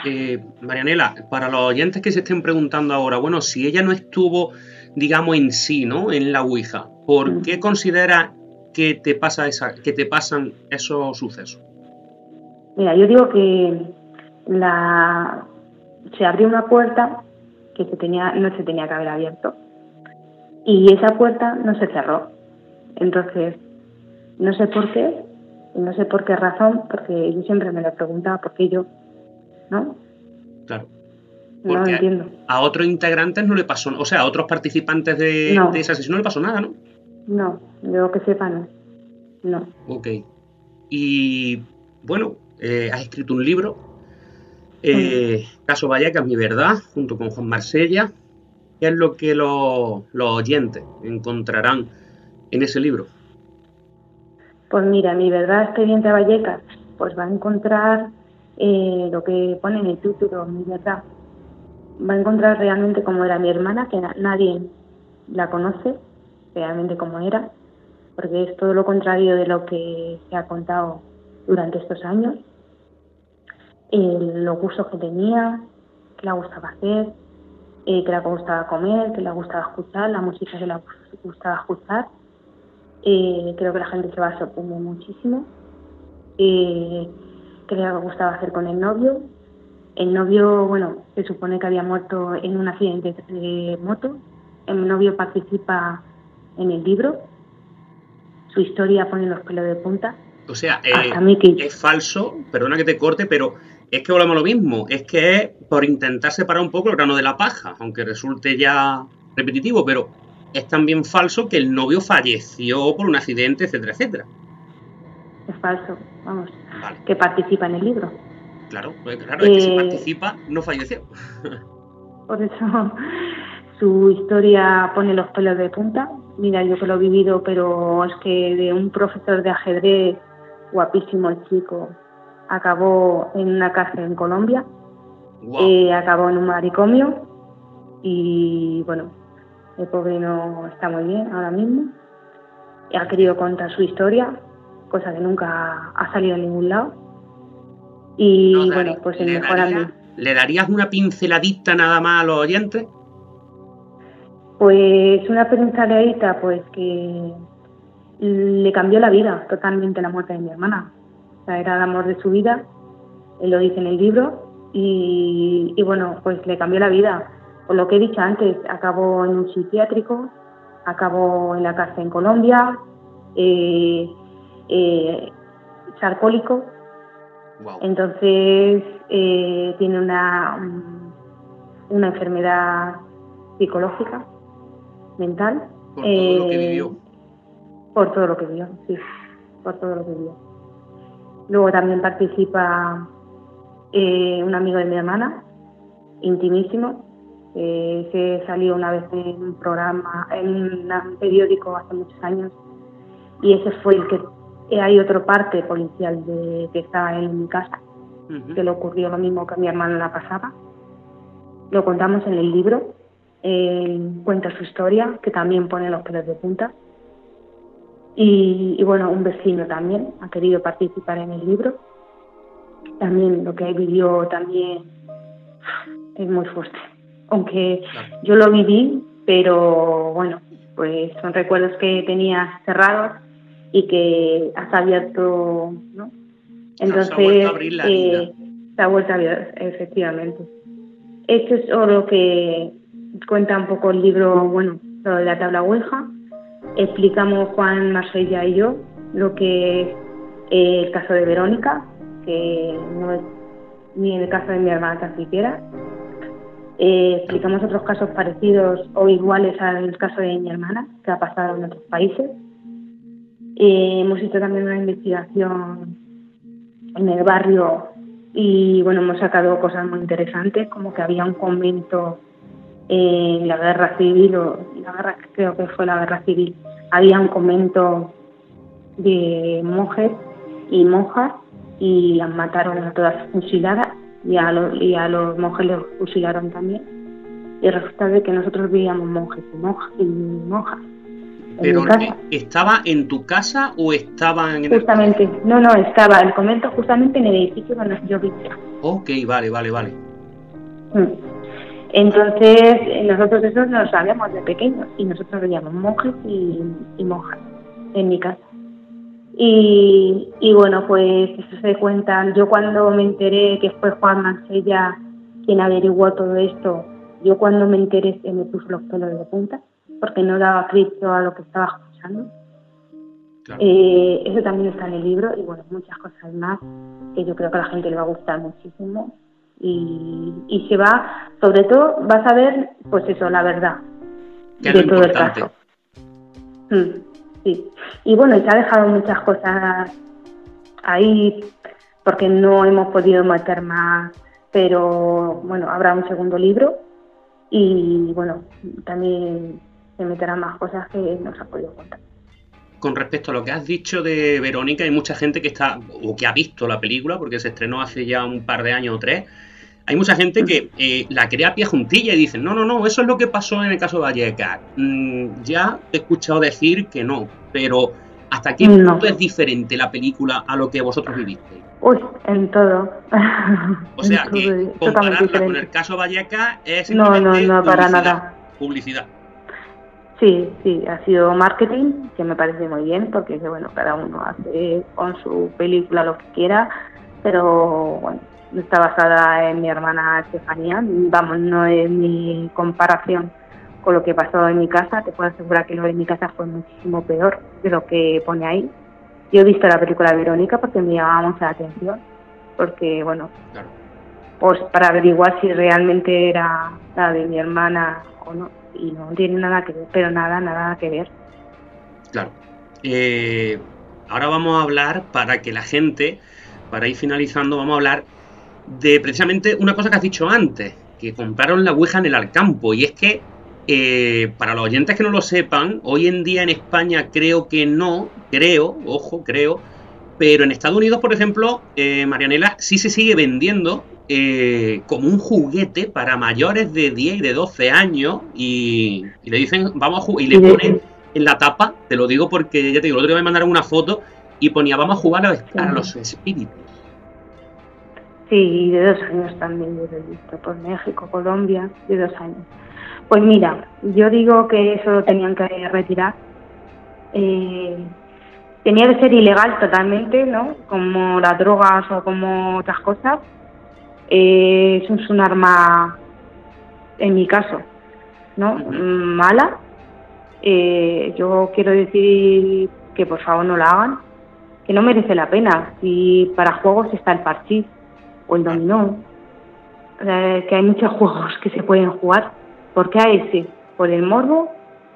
Eh, Marianela, para los oyentes que se estén preguntando ahora, bueno, si ella no estuvo, digamos, en sí, ¿no? En la Ouija, ¿por mm. qué considera que te pasa esa, que te pasan esos sucesos? Mira, yo digo que la se abrió una puerta que se tenía, no se tenía que haber abierto. Y esa puerta no se cerró. Entonces, no sé por qué, no sé por qué razón, porque yo siempre me lo preguntaba, ¿por qué yo? ¿No? Claro. no lo entiendo. A otros integrantes no le pasó, o sea, a otros participantes de, esa sesión no le pasó nada, ¿no? No, yo que sepa, no. No. Ok. Y bueno, eh, has escrito un libro, eh, Caso Vallecas, mi verdad, junto con Juan Marsella. ¿Qué es lo que los oyentes encontrarán en ese libro? Pues mira, mi verdad expediente Vallecas, pues va a encontrar eh, lo que pone en el título, mi verdad. Va a encontrar realmente cómo era mi hermana, que nadie la conoce, realmente cómo era, porque es todo lo contrario de lo que se ha contado durante estos años. Los gustos que tenía, que le gustaba hacer, eh, que le gustaba comer, que le gustaba escuchar, la música que le gustaba escuchar eh, creo que la gente se va a sorprender muchísimo. Eh, que le gustaba hacer con el novio. El novio, bueno, se supone que había muerto en un accidente de moto. El novio participa en el libro. Su historia pone los pelos de punta. O sea, eh, es falso, perdona que te corte, pero es que volvemos a lo mismo. Es que es por intentar separar un poco el grano de la paja, aunque resulte ya repetitivo, pero es también falso que el novio falleció por un accidente, etcétera, etcétera. Es falso, vamos. Que participa en el libro. Claro, pues claro, es que si eh, participa, no falleció. por eso su historia pone los pelos de punta. Mira, yo que lo he vivido, pero es que de un profesor de ajedrez guapísimo el chico acabó en una cárcel en Colombia, eh, acabó en un maricomio y bueno, el pobre no está muy bien ahora mismo. Ha querido contar su historia, cosa que nunca ha salido en ningún lado. Y bueno, pues el mejor amigo. ¿Le darías una pinceladita nada más a los oyentes? Pues una pinceladita, pues que le cambió la vida totalmente la muerte de mi hermana. O sea, era el amor de su vida, él lo dice en el libro, y, y bueno, pues le cambió la vida por lo que he dicho antes, acabó en un psiquiátrico, acabó en la cárcel en Colombia, eh, eh, es alcohólico, entonces eh, tiene una, una enfermedad psicológica, mental. Por todo lo que vivió. Por todo lo que vivió, sí. por todo lo que vio. Luego también participa eh, un amigo de mi hermana, intimísimo, que se salió una vez en un programa, en un periódico hace muchos años, y ese fue el que hay otro parte policial de, que estaba en mi casa, que le ocurrió lo mismo que a mi hermana la pasaba. Lo contamos en el libro, cuenta su historia, que también pone los pelos de punta. Y, bueno, un vecino también ha querido participar en el libro. También lo que vivió también es muy fuerte. Aunque yo lo viví, pero bueno, pues son recuerdos que tenía cerrados y que has abierto, ¿no? Entonces, se ha vuelto a abrir la eh, se ha vuelto a abrir, efectivamente. Esto es lo que cuenta un poco el libro, bueno, lo de la tabla Ouija. Explicamos Juan Marsella y yo lo que es eh, el caso de Verónica, que no es ni el caso de mi hermana tan siquiera. Eh, explicamos otros casos parecidos o iguales al caso de mi hermana, que ha pasado en otros países. Eh, hemos hecho también una investigación en el barrio y bueno, hemos sacado cosas muy interesantes, como que había un convento en la guerra civil, o la guerra, creo que fue la guerra civil, había un convento de monjes y monjas y las mataron a todas fusiladas y a, y a los monjes los fusilaron también. Y resulta de que nosotros vivíamos monjes y monjas. Y monjas ¿Pero estaba en tu casa o estaba en Justamente, no, no, estaba el convento justamente en el edificio donde yo vivía. Ok, vale, vale, vale. Mm. Entonces, nosotros eso lo sabíamos de pequeños y nosotros veíamos monjes y, monjas en mi casa. Y, bueno, pues eso se cuentan. Yo cuando me enteré que fue Juan Mansella quien averiguó todo esto, yo cuando me enteré se me puso los pelos de punta porque no daba crédito a lo que estaba escuchando. Eh, eso también está en el libro y bueno, muchas cosas más que yo creo que a la gente le va a gustar muchísimo y, y se va, sobre todo, vas a ver, pues eso, la verdad de todo el caso. Mm, sí. Y bueno, se ha dejado muchas cosas ahí porque no hemos podido meter más, pero bueno, habrá un segundo libro y bueno, también se meterán más cosas que no se ha podido contar con respecto a lo que has dicho de Verónica, hay mucha gente que está o que ha visto la película porque se estrenó hace ya un par de años o tres hay mucha gente que eh, la crea a pie juntilla y dicen, no, no, no, eso es lo que pasó en el caso de Vallecas. Mm, ya he escuchado decir que no, pero ¿hasta qué punto es diferente la película a lo que vosotros vivisteis? Uy, en todo. O sea, que compararla con el caso Vallecas es no, no, no, para nada. Publicidad. Sí, sí, ha sido marketing, que me parece muy bien, porque bueno, cada uno hace con su película lo que quiera, pero bueno, está basada en mi hermana Estefanía. Vamos, no es mi comparación con lo que pasó en mi casa. Te puedo asegurar que lo de mi casa fue muchísimo peor de lo que pone ahí. Yo he visto la película Verónica porque me llamaba mucha la atención. Porque, bueno, pues para averiguar si realmente era la de mi hermana o no. Y no tiene nada que ver, pero nada, nada que ver. Claro. Eh, ahora vamos a hablar para que la gente, para ir finalizando, vamos a hablar de precisamente una cosa que has dicho antes, que compraron la Ouija en el Alcampo, y es que, eh, para los oyentes que no lo sepan, hoy en día en España creo que no, creo, ojo, creo, pero en Estados Unidos, por ejemplo, eh, Marianela sí se sigue vendiendo eh, como un juguete para mayores de 10 y de 12 años y, le dicen, vamos a jugar, y le ponen en la tapa, te lo digo porque ya te digo, el otro día me mandaron una foto y ponía, vamos a jugar a los espíritus. Sí, de dos años también yo he visto, por México, Colombia, de dos años. Pues mira, yo digo que eso lo tenían que retirar. Eh, tenía que ser ilegal totalmente, ¿no? Como las drogas o como otras cosas. Eh, es un arma, en mi caso, ¿no? Mala. Eh, yo quiero decir que por favor no la hagan, que no merece la pena. Si para juegos está el parchís o el dominó, que hay muchos juegos que se pueden jugar. ¿Por qué a ese? ¿Por el morbo?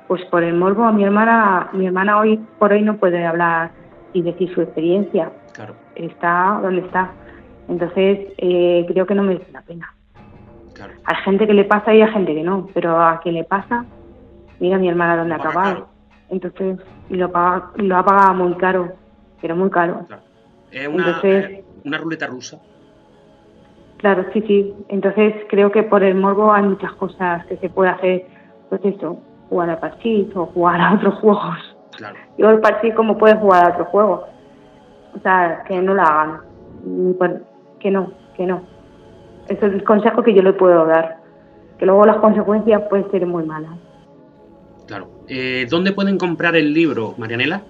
Pues por el morbo a mi hermana, mi hermana hoy por hoy no puede hablar y decir su experiencia. Claro. Está donde está. Entonces, eh, creo que no merece la pena. Claro. Hay gente que le pasa y hay gente que no, pero a quien le pasa, mira mi hermana dónde ha acabado. Entonces, y lo, paga, lo ha pagado muy caro, pero muy caro. Es una, eh, una ruleta rusa. Claro, sí, sí. Entonces creo que por el morbo hay muchas cosas que se puede hacer, pues eso, jugar al parchís o jugar a otros juegos. Claro. Yo el parchís como puedes jugar a otros juegos. O sea, que no lo hagan. Que no, que no. Es el consejo que yo le puedo dar. Que luego las consecuencias pueden ser muy malas. Claro. Eh, ¿Dónde pueden comprar el libro, Marianela?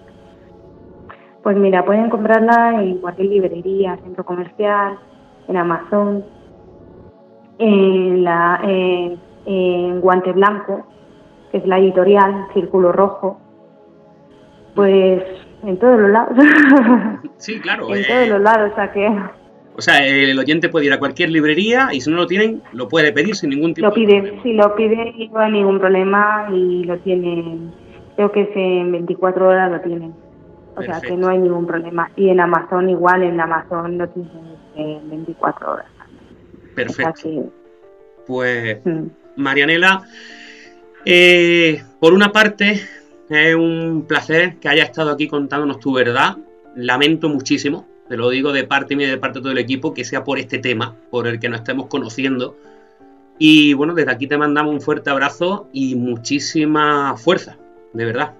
Pues mira, pueden comprarla en cualquier librería, centro comercial, en Amazon, en, la, en, Guante Blanco, que es la editorial, Círculo Rojo, pues en todos los lados. Sí, claro. en todos eh. los lados, o sea que... O sea, el oyente puede ir a cualquier librería y si no lo tienen, lo puede pedir sin ningún tipo lo pide, de problema. Sí, lo pide y no hay ningún problema y lo tienen, creo que es en 24 horas lo tienen. O sea, que no hay ningún problema. Y en Amazon igual, en Amazon lo tienen en 24 horas. Perfecto. Pues, mm. Marianela, eh, por una parte, es un placer que hayas estado aquí contándonos tu verdad. Lamento muchísimo, te lo digo de parte mía y de parte de todo el equipo, que sea por este tema, por el que nos estemos conociendo. Y bueno, desde aquí te mandamos un fuerte abrazo y muchísima fuerza, de verdad.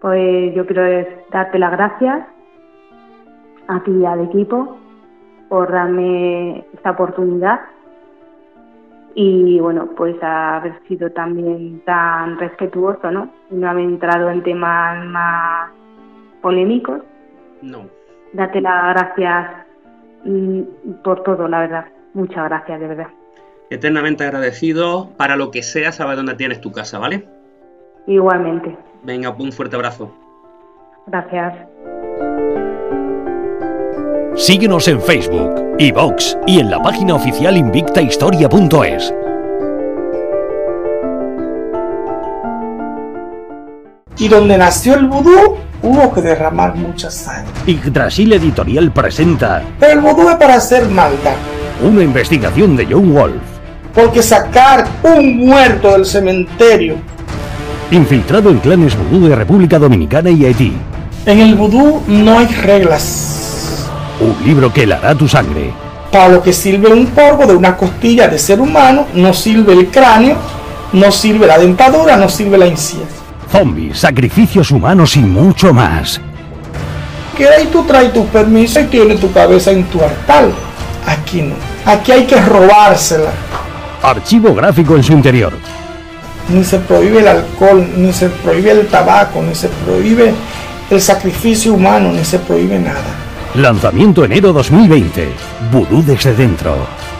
Pues yo quiero darte las gracias a ti y al equipo por darme esta oportunidad y bueno, pues haber sido también tan respetuoso, ¿no? No haber entrado en temas más polémicos. No. Date las gracias mm, por todo, la verdad. Muchas gracias, de verdad. Eternamente agradecido. Para lo que sea, sabes dónde tienes tu casa, ¿vale? Igualmente. Venga, un fuerte abrazo. Gracias. Síguenos en Facebook, iVox y en la página oficial invictahistoria.es. Y donde nació el vudú, hubo que derramar mucha sangre. Yggdrasil Editorial presenta. Pero el vudú es para hacer maldad. Una investigación de John Wolf. Porque sacar un muerto del cementerio infiltrado en clanes vudú de República Dominicana y Haití. En el vudú no hay reglas. Un libro que helará tu sangre. Para lo que sirve un polvo de una costilla de ser humano, no sirve el cráneo, no sirve la dentadura, no sirve la encía. Zombies, sacrificios humanos y mucho más. Que ahí tú traes tu permiso y tienes tu cabeza en tu altar. Aquí no. Aquí hay que robársela. Archivo gráfico en su interior ni se prohíbe el alcohol, ni se prohíbe el tabaco, ni se prohíbe el sacrificio humano, ni se prohíbe nada. Lanzamiento enero 2020. Vudú desde dentro.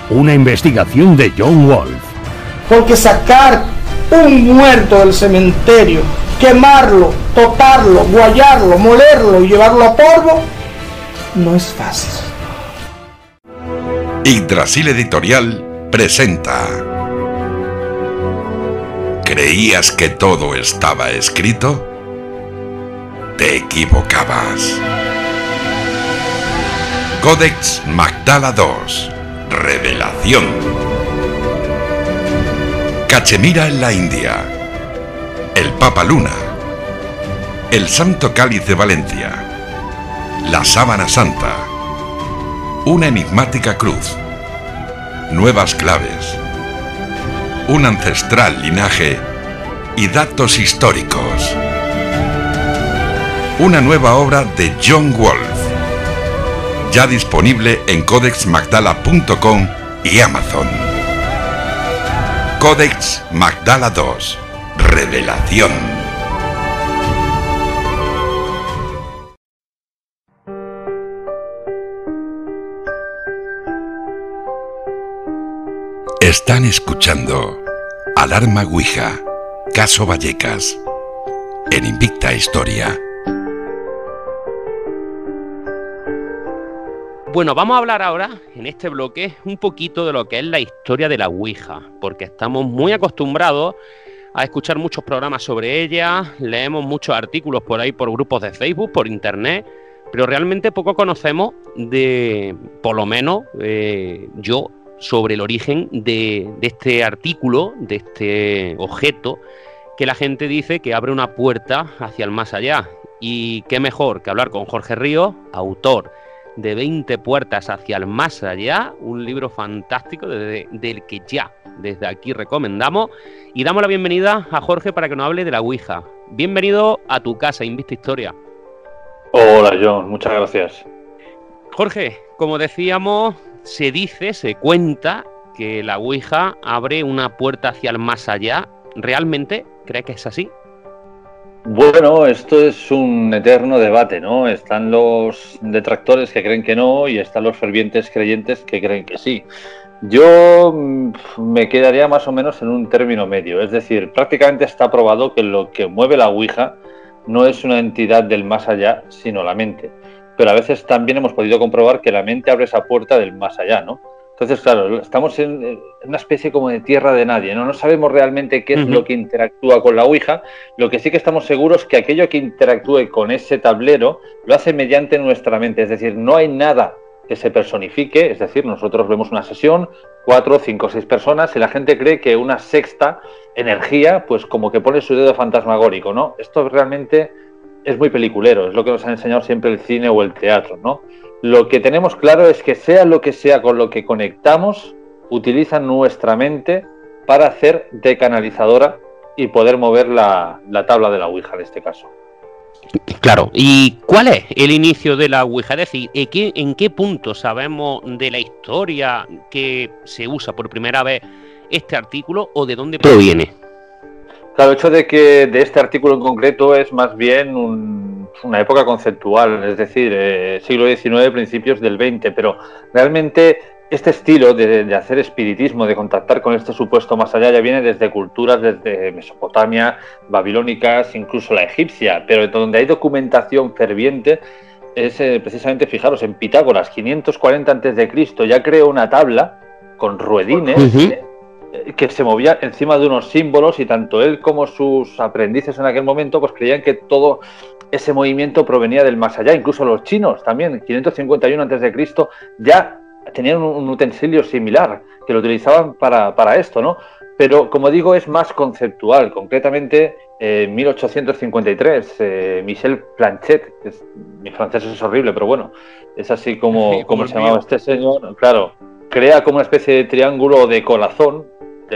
Una investigación de John Wolf. Porque sacar un muerto del cementerio, quemarlo, tocarlo, guayarlo, molerlo y llevarlo a polvo, no es fácil. Yggdrasil Editorial presenta ¿Creías que todo estaba escrito? Te equivocabas. Codex Magdala II. Revelación. Cachemira en la India. El Papa Luna. El Santo Cáliz de Valencia. La Sábana Santa. Una enigmática cruz. Nuevas claves un ancestral linaje y datos históricos. Una nueva obra de John Wolf, ya disponible en codexmagdala.com y Amazon. Codex Magdala 2. Revelación. Están escuchando Alarma Ouija, Caso Vallecas, en Invicta Historia. Bueno, vamos a hablar ahora, en este bloque, un poquito de lo que es la historia de la Ouija, porque estamos muy acostumbrados a escuchar muchos programas sobre ella, leemos muchos artículos por ahí por grupos de Facebook, por internet, pero realmente poco conocemos de, por lo menos eh, yo, sobre el origen de, de este artículo, de este objeto, que la gente dice que abre una puerta hacia el más allá. Y qué mejor que hablar con Jorge Ríos, autor de 20 puertas hacia el más allá, un libro fantástico del que ya desde aquí recomendamos. Y damos la bienvenida a Jorge para que nos hable de la Ouija. Bienvenido a tu casa, Invista Historia. Hola John, muchas gracias. Jorge, como decíamos, se dice, se cuenta que la Ouija abre una puerta hacia el más allá. ¿Realmente cree que es así? Bueno, esto es un eterno debate, ¿no? Están los detractores que creen que no y están los fervientes creyentes que creen que sí. Yo mm, me quedaría más o menos en un término medio, es decir, prácticamente está probado que lo que mueve la Ouija no es una entidad del más allá, sino la mente. Pero a veces también hemos podido comprobar que la mente abre esa puerta del más allá, ¿no? Entonces, claro, estamos en una especie como de tierra de nadie, ¿no? No sabemos realmente qué es lo que interactúa con la Ouija. Lo que sí que estamos seguros es que aquello que interactúe con ese tablero lo hace mediante nuestra mente. Es decir, no hay nada que se personifique. Es decir, nosotros vemos una sesión, cuatro, cinco, seis personas, y la gente cree que una sexta energía, pues como que pone su dedo fantasmagórico, ¿no? Esto realmente es muy peliculero, es lo que nos ha enseñado siempre el cine o el teatro, ¿no? Lo que tenemos claro es que sea lo que sea con lo que conectamos, utilizan nuestra mente para hacer de canalizadora y poder mover la, tabla de la Ouija en este caso. Claro, ¿y cuál es el inicio de la Ouija? Es decir, ¿en qué, ¿en qué punto sabemos de la historia que se usa por primera vez este artículo o de dónde proviene? Claro, el hecho de que de este artículo en concreto es más bien una época conceptual, es decir, eh, siglo XIX, principios del XX, pero realmente este estilo de, hacer espiritismo, de contactar con este supuesto más allá, ya viene desde culturas desde Mesopotamia, babilónicas, incluso la egipcia, pero donde hay documentación ferviente es eh, precisamente, fijaros, en Pitágoras, 540 a.C., ya creó una tabla con ruedines que se movía encima de unos símbolos y tanto él como sus aprendices en aquel momento pues creían que todo ese movimiento provenía del más allá, incluso los chinos también, 551 a.C. ya tenían un, utensilio similar que lo utilizaban para, esto, ¿no? Pero como digo, es más conceptual. Concretamente, en 1853, eh, Michel Planchet, mi francés es horrible, pero bueno, es así como, como se llamaba este señor, claro, crea como una especie de triángulo de corazón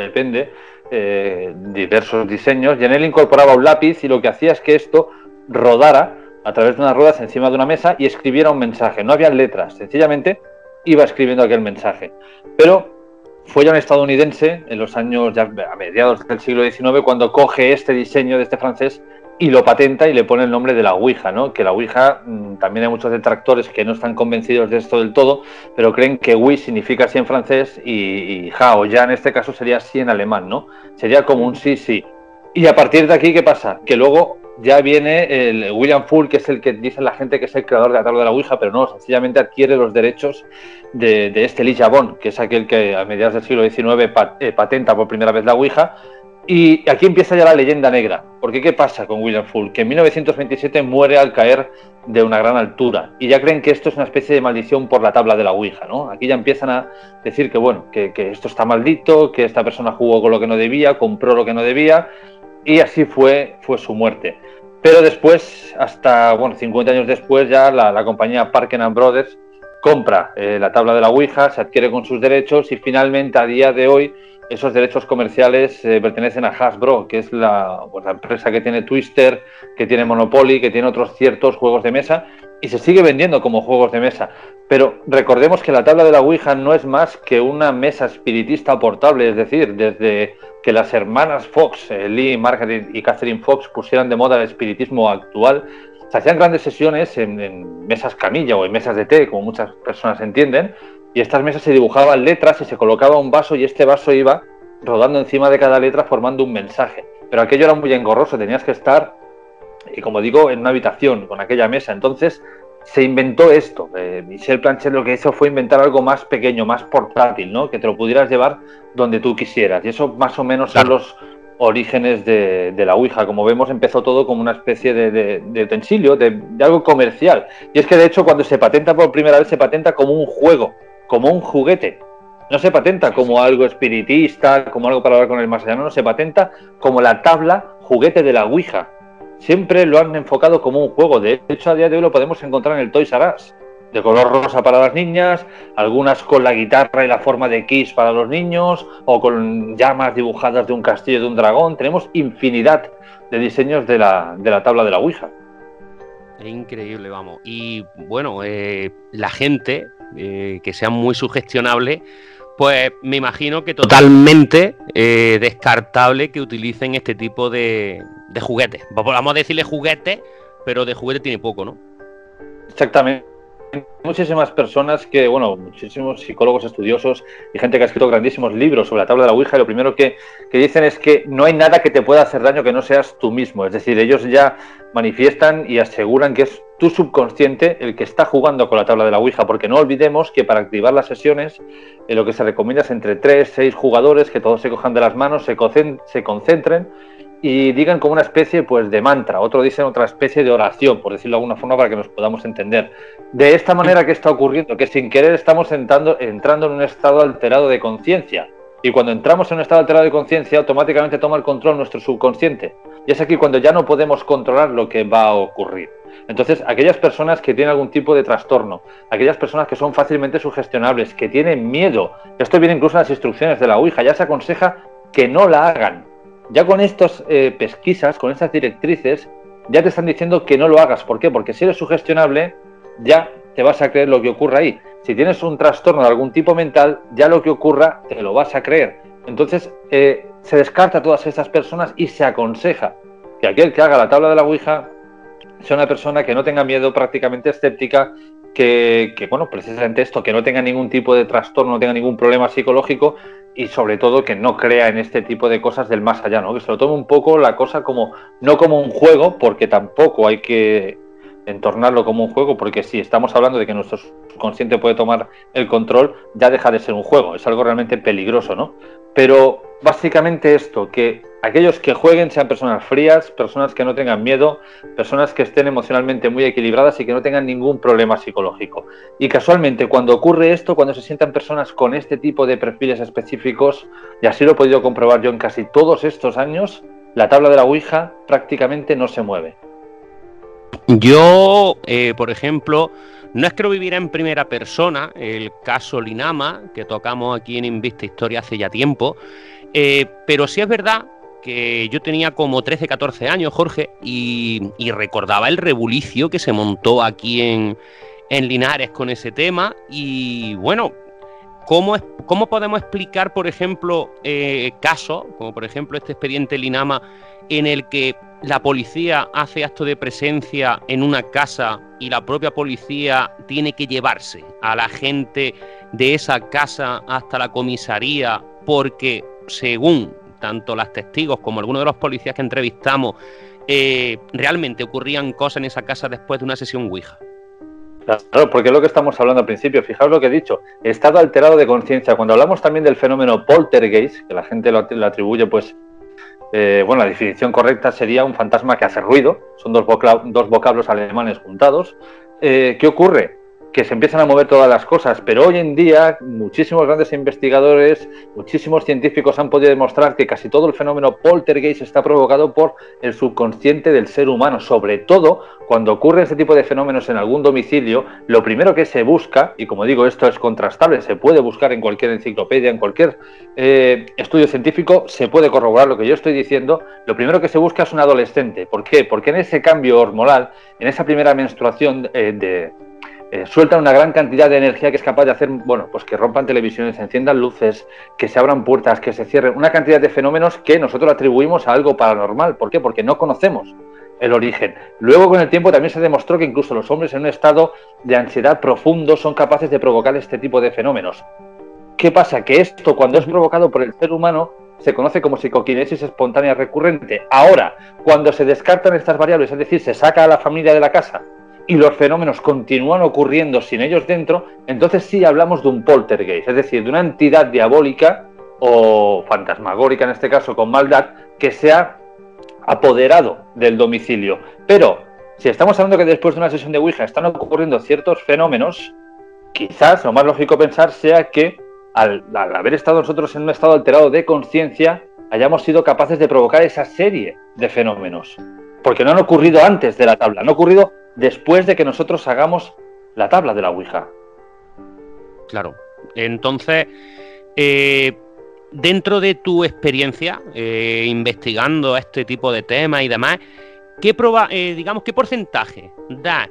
depende, eh, diversos diseños, y en él incorporaba un lápiz y lo que hacía es que esto rodara a través de unas ruedas encima de una mesa y escribiera un mensaje. No había letras, sencillamente iba escribiendo aquel mensaje. Pero fue ya un estadounidense en los años, ya a mediados del siglo XIX, cuando coge este diseño de este francés y lo patenta y le pone el nombre de la Ouija, ¿no? Que la Ouija, mm, también hay muchos detractores que no están convencidos de esto del todo, pero creen que Ouija significa sí en francés y, ja o ya en este caso sería sí en alemán, ¿no? Sería como un sí, sí. Y a partir de aquí, ¿qué pasa? Que luego ya viene el William Full, que es el que dice la gente que es el creador de la tabla de la Ouija, pero no, sencillamente adquiere los derechos de, este Elijah Bond, que es aquel que a mediados del siglo XIX eh, patenta por primera vez la Ouija y aquí empieza ya la leyenda negra. Porque ¿qué pasa con William Full? Que en 1927 muere al caer de una gran altura. Y ya creen que esto es una especie de maldición por la tabla de la Ouija, ¿no? Aquí ya empiezan a decir que, bueno, que, esto está maldito, que esta persona jugó con lo que no debía, compró lo que no debía. Y así fue, fue su muerte. Pero después, hasta, bueno, 50 años después, ya la, compañía Parken Brothers compra eh, la tabla de la Ouija, se adquiere con sus derechos y finalmente a día de hoy esos derechos comerciales eh, pertenecen a Hasbro, que es pues, la, empresa que tiene Twister, que tiene Monopoly, que tiene otros ciertos juegos de mesa y se sigue vendiendo como juegos de mesa. Pero recordemos que la tabla de la Ouija no es más que una mesa espiritista portable, es decir, desde que las hermanas Fox, eh, Lee, Margaret y Catherine Fox, pusieran de moda el espiritismo actual, se hacían grandes sesiones en, en mesas camilla o en mesas de té, como muchas personas entienden, y estas mesas se dibujaban letras y se colocaba un vaso y este vaso iba rodando encima de cada letra formando un mensaje. Pero aquello era muy engorroso, tenías que estar, y como digo, en una habitación con aquella mesa. Entonces se inventó esto. Eh, Michel Planchet lo que hizo fue inventar algo más pequeño, más portátil, ¿no? Que te lo pudieras llevar donde tú quisieras. Y eso más o menos son los, orígenes de, la Ouija. Como vemos, empezó todo como una especie de, utensilio, de, algo comercial. Y es que, de hecho, cuando se patenta por primera vez, se patenta como un juego, como un juguete. No se patenta como algo espiritista, como algo para hablar con el más allá, no, se patenta como la tabla juguete de la Ouija. Siempre lo han enfocado como un juego. De hecho, a día de hoy lo podemos encontrar en el Toys R Us de color rosa para las niñas, algunas con la guitarra y la forma de Kiss para los niños, o con llamas dibujadas de un castillo de un dragón. Tenemos infinidad de diseños de la, de la tabla de la Ouija. Increíble, vamos. Y bueno, eh, la gente eh, que sea muy sugestionable, pues me imagino que totalmente eh, descartable que utilicen este tipo de, de juguetes. Vamos a decirle juguete, pero de juguete tiene poco, ¿no? Exactamente muchísimas personas que, bueno, muchísimos psicólogos estudiosos y gente que ha escrito grandísimos libros sobre la tabla de la Ouija y lo primero que, dicen es que no hay nada que te pueda hacer daño que no seas tú mismo. Es decir, ellos ya manifiestan y aseguran que es tu subconsciente el que está jugando con la tabla de la Ouija, porque no olvidemos que para activar las sesiones eh, lo que se recomienda es entre 3, 6 jugadores que todos se cojan de las manos, se, se concentren y digan como una especie pues de mantra, otro dicen otra especie de oración, por decirlo de alguna forma para que nos podamos entender. De esta manera que está ocurriendo, que sin querer estamos entrando, entrando en un estado alterado de conciencia. Y cuando entramos en un estado alterado de conciencia, automáticamente toma el control nuestro subconsciente. Y es aquí cuando ya no podemos controlar lo que va a ocurrir. Entonces, aquellas personas que tienen algún tipo de trastorno, aquellas personas que son fácilmente sugestionables, que tienen miedo, esto viene incluso en las instrucciones de la Ouija, ya se aconseja que no la hagan, ya con estas eh, pesquisas, con estas directrices, ya te están diciendo que no lo hagas. ¿Por qué? Porque si eres sugestionable, ya te vas a creer lo que ocurra ahí. Si tienes un trastorno de algún tipo mental, ya lo que ocurra te lo vas a creer. Entonces eh, se descarta a todas estas personas y se aconseja que aquel que haga la tabla de la Ouija sea una persona que no tenga miedo, prácticamente escéptica, que, que, bueno, precisamente esto, que no tenga ningún tipo de trastorno, no tenga ningún problema psicológico y sobre todo que no crea en este tipo de cosas del más allá, ¿no? Que se lo tome un poco la cosa como, no como un juego, porque tampoco hay que entornarlo como un juego, porque si estamos hablando de que nuestro subconsciente puede tomar el control, ya deja de ser un juego, es algo realmente peligroso, ¿no? Pero básicamente esto, que aquellos que jueguen sean personas frías, personas que no tengan miedo, personas que estén emocionalmente muy equilibradas y que no tengan ningún problema psicológico. Y casualmente cuando ocurre esto, cuando se sientan personas con este tipo de perfiles específicos, y así lo he podido comprobar yo en casi todos estos años, la tabla de la Ouija prácticamente no se mueve. Yo, eh, por ejemplo, no es que lo viviera en primera persona, el caso Linama, que tocamos aquí en Invista Historia hace ya tiempo, eh, pero sí es verdad que yo tenía como 13, 14 años, Jorge, y, recordaba el rebulicio que se montó aquí en, Linares con ese tema. Y bueno, ¿cómo, podemos explicar, por ejemplo, eh, casos, como por ejemplo este expediente Linama, en el que la policía hace acto de presencia en una casa y la propia policía tiene que llevarse a la gente de esa casa hasta la comisaría porque, según tanto las testigos como algunos de los policías que entrevistamos, eh, realmente ocurrían cosas en esa casa después de una sesión Ouija. Claro, porque es lo que estamos hablando al principio. Fijaos lo que he dicho, estado alterado de conciencia. Cuando hablamos también del fenómeno poltergeist, que la gente lo, atribuye, pues, eh, bueno, la definición correcta sería un fantasma que hace ruido. Son dos, dos vocablos alemanes juntados. Eh, ¿Qué ocurre? Que se empiezan a mover todas las cosas, pero hoy en día muchísimos grandes investigadores, muchísimos científicos han podido demostrar que casi todo el fenómeno poltergeist está provocado por el subconsciente del ser humano, sobre todo cuando ocurre este tipo de fenómenos en algún domicilio, lo primero que se busca, y como digo, esto es contrastable, se puede buscar en cualquier enciclopedia, en cualquier eh, estudio científico, se puede corroborar lo que yo estoy diciendo, lo primero que se busca es un adolescente. ¿Por qué? Porque en ese cambio hormonal, en esa primera menstruación eh, de eh, sueltan una gran cantidad de energía que es capaz de hacer, bueno, pues que rompan televisiones, se enciendan luces, que se abran puertas, que se cierren, una cantidad de fenómenos que nosotros atribuimos a algo paranormal. ¿Por qué? Porque no conocemos el origen. Luego, con el tiempo, también se demostró que incluso los hombres en un estado de ansiedad profundo son capaces de provocar este tipo de fenómenos. ¿Qué pasa? Que esto, cuando es provocado por el ser humano, se conoce como psicoquinesis espontánea recurrente. Ahora, cuando se descartan estas variables, es decir, se saca a la familia de la casa, y los fenómenos continúan ocurriendo sin ellos dentro, entonces sí hablamos de un poltergeist, es decir, de una entidad diabólica o fantasmagórica en este caso con maldad que se ha apoderado del domicilio. Pero si estamos hablando que después de una sesión de Ouija están ocurriendo ciertos fenómenos, quizás lo más lógico pensar sea que al, haber estado nosotros en un estado alterado de conciencia, hayamos sido capaces de provocar esa serie de fenómenos. Porque no han ocurrido antes de la tabla, han ocurrido después de que nosotros hagamos la tabla de la Ouija. Claro. Entonces, eh, dentro de tu experiencia eh, investigando este tipo de temas y demás, ¿qué eh, digamos, qué porcentaje da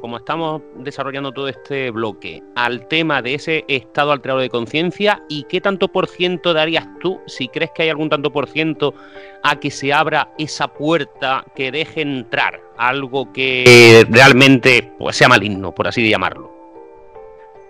como estamos desarrollando todo este bloque, al tema de ese estado alterado de conciencia y qué tanto por ciento darías tú, si crees que hay algún tanto por ciento, a que se abra esa puerta que deje entrar algo que realmente pues, sea maligno, por así llamarlo?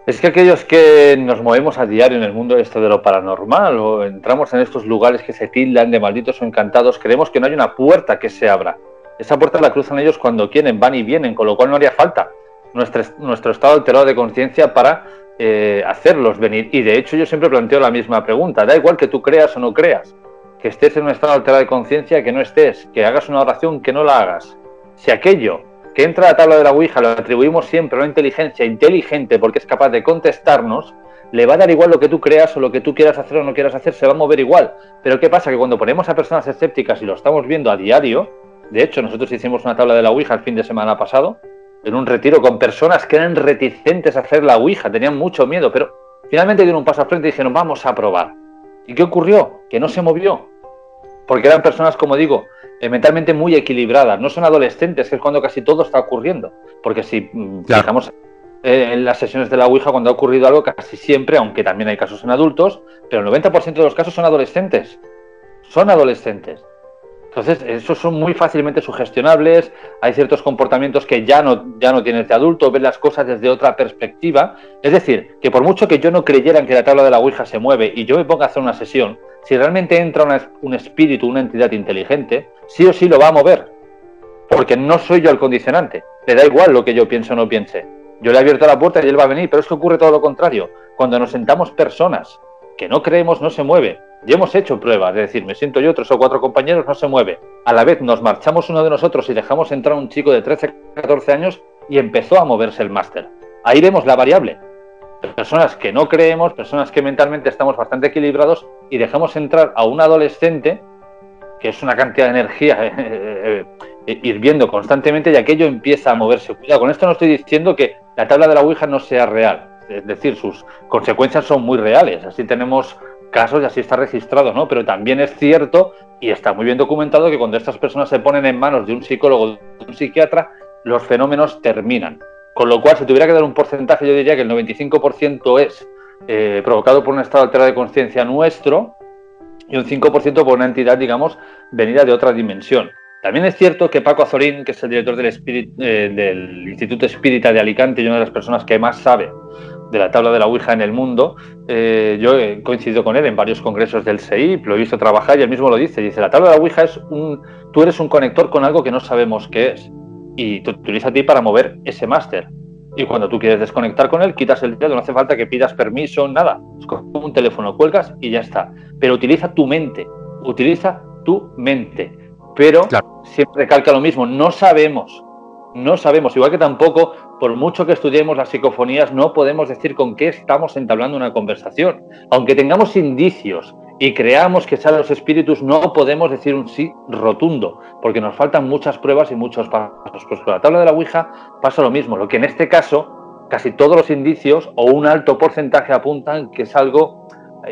Es que aquellos que nos movemos a diario en el mundo este de lo paranormal o entramos en estos lugares que se tildan de malditos o encantados, creemos que no hay una puerta que se abra. Esa puerta la cruzan ellos cuando quieren, van y vienen, con lo cual no haría falta nuestro, estado alterado de conciencia para eh, hacerlos venir. Y de hecho yo siempre planteo la misma pregunta, da igual que tú creas o no creas, que estés en un estado alterado de conciencia, que no estés, que hagas una oración, que no la hagas. Si aquello que entra a la tabla de la Ouija lo atribuimos siempre a una inteligencia inteligente porque es capaz de contestarnos, le va a dar igual lo que tú creas o lo que tú quieras hacer o no quieras hacer, se va a mover igual. Pero ¿qué pasa? Que cuando ponemos a personas escépticas y lo estamos viendo a diario, de hecho nosotros hicimos una tabla de la Ouija el fin de semana pasado, en un retiro con personas que eran reticentes a hacer la Ouija, tenían mucho miedo, pero finalmente dieron un paso al frente y dijeron, vamos a probar. ¿Y qué ocurrió? Que no se movió. Porque eran personas, como digo, eh, mentalmente muy equilibradas. No son adolescentes, que es cuando casi todo está ocurriendo. Porque si mm, fijamos eh, en las sesiones de la Ouija, cuando ha ocurrido algo, casi siempre, aunque también hay casos en adultos, pero el 90% de los casos son adolescentes. Son adolescentes. Entonces, esos son muy fácilmente sugestionables, hay ciertos comportamientos que ya no, ya no tienes de adulto, ves las cosas desde otra perspectiva. Es decir, que por mucho que yo no creyera en que la tabla de la Ouija se mueve y yo me ponga a hacer una sesión, si realmente entra un espíritu, una entidad inteligente, sí o sí lo va a mover. Porque no soy yo el condicionante. Le da igual lo que yo pienso o no piense. Yo le he abierto la puerta y él va a venir, pero es que ocurre todo lo contrario. Cuando nos sentamos personas que no creemos, no se mueve. Ya hemos hecho pruebas, es decir, me siento yo, tres o cuatro compañeros, no se mueve. A la vez nos marchamos uno de nosotros y dejamos entrar un chico de 13, 14 años y empezó a moverse el máster. Ahí vemos la variable. Personas que no creemos, personas que mentalmente estamos bastante equilibrados y dejamos entrar a un adolescente, que es una cantidad de energía eh, eh, eh, hirviendo constantemente y aquello empieza a moverse. Cuidado, con esto no estoy diciendo que la tabla de la Ouija no sea real. Es decir, sus consecuencias son muy reales. Así tenemos casos y así está registrado, ¿no? Pero también es cierto y está muy bien documentado que cuando estas personas se ponen en manos de un psicólogo, de un psiquiatra, los fenómenos terminan. Con lo cual, si tuviera que dar un porcentaje, yo diría que el 95% es eh, provocado por un estado alterado de conciencia nuestro y un 5% por una entidad, digamos, venida de otra dimensión. También es cierto que Paco Azorín, que es el director del, eh, del Instituto Espírita de Alicante y una de las personas que más sabe de la tabla de la Ouija en el mundo. Eh, yo he coincidido con él en varios congresos del CEIP, lo he visto trabajar y él mismo lo dice. Dice, la tabla de la Ouija es un... Tú eres un conector con algo que no sabemos qué es. Y te utiliza a ti para mover ese máster. Y cuando tú quieres desconectar con él, quitas el dedo, no hace falta que pidas permiso, nada. Es como un teléfono, cuelgas y ya está. Pero utiliza tu mente, utiliza tu mente. Pero siempre calca lo mismo, no sabemos, no sabemos, igual que tampoco por mucho que estudiemos las psicofonías, no podemos decir con qué estamos entablando una conversación. Aunque tengamos indicios y creamos que sean los espíritus, no podemos decir un sí rotundo, porque nos faltan muchas pruebas y muchos pasos. Pues con la tabla de la Ouija pasa lo mismo, lo que en este caso casi todos los indicios o un alto porcentaje apuntan que es algo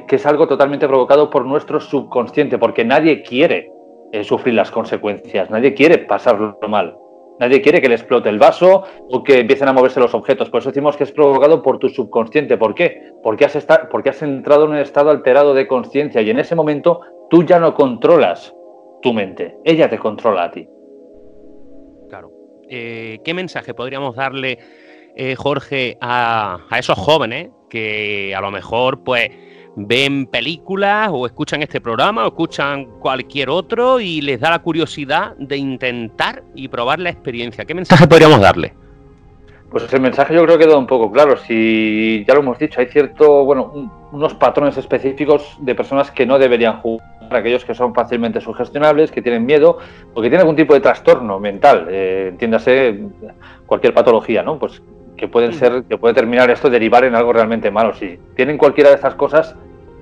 que es algo totalmente provocado por nuestro subconsciente, porque nadie quiere eh, sufrir las consecuencias, nadie quiere pasarlo mal. Nadie quiere que le explote el vaso o que empiecen a moverse los objetos. Por eso decimos que es provocado por tu subconsciente. ¿Por qué? Porque has, porque has entrado en un estado alterado de conciencia y en ese momento tú ya no controlas tu mente. Ella te controla a ti. Claro. Eh, ¿Qué mensaje podríamos darle, eh, Jorge, a, a esos jóvenes que a lo mejor, pues, ven películas o escuchan este programa o escuchan cualquier otro y les da la curiosidad de intentar y probar la experiencia. ¿Qué mensaje podríamos darle? Pues el mensaje yo creo que queda un poco claro. Si ya lo hemos dicho, hay cierto, bueno, unos patrones específicos de personas que no deberían jugar, aquellos que son fácilmente sugestionables, que tienen miedo o que tienen algún tipo de trastorno mental, eh, entiéndase cualquier patología, ¿no? Pues que pueden ser, que puede terminar esto derivar en algo realmente malo. Si tienen cualquiera de estas cosas,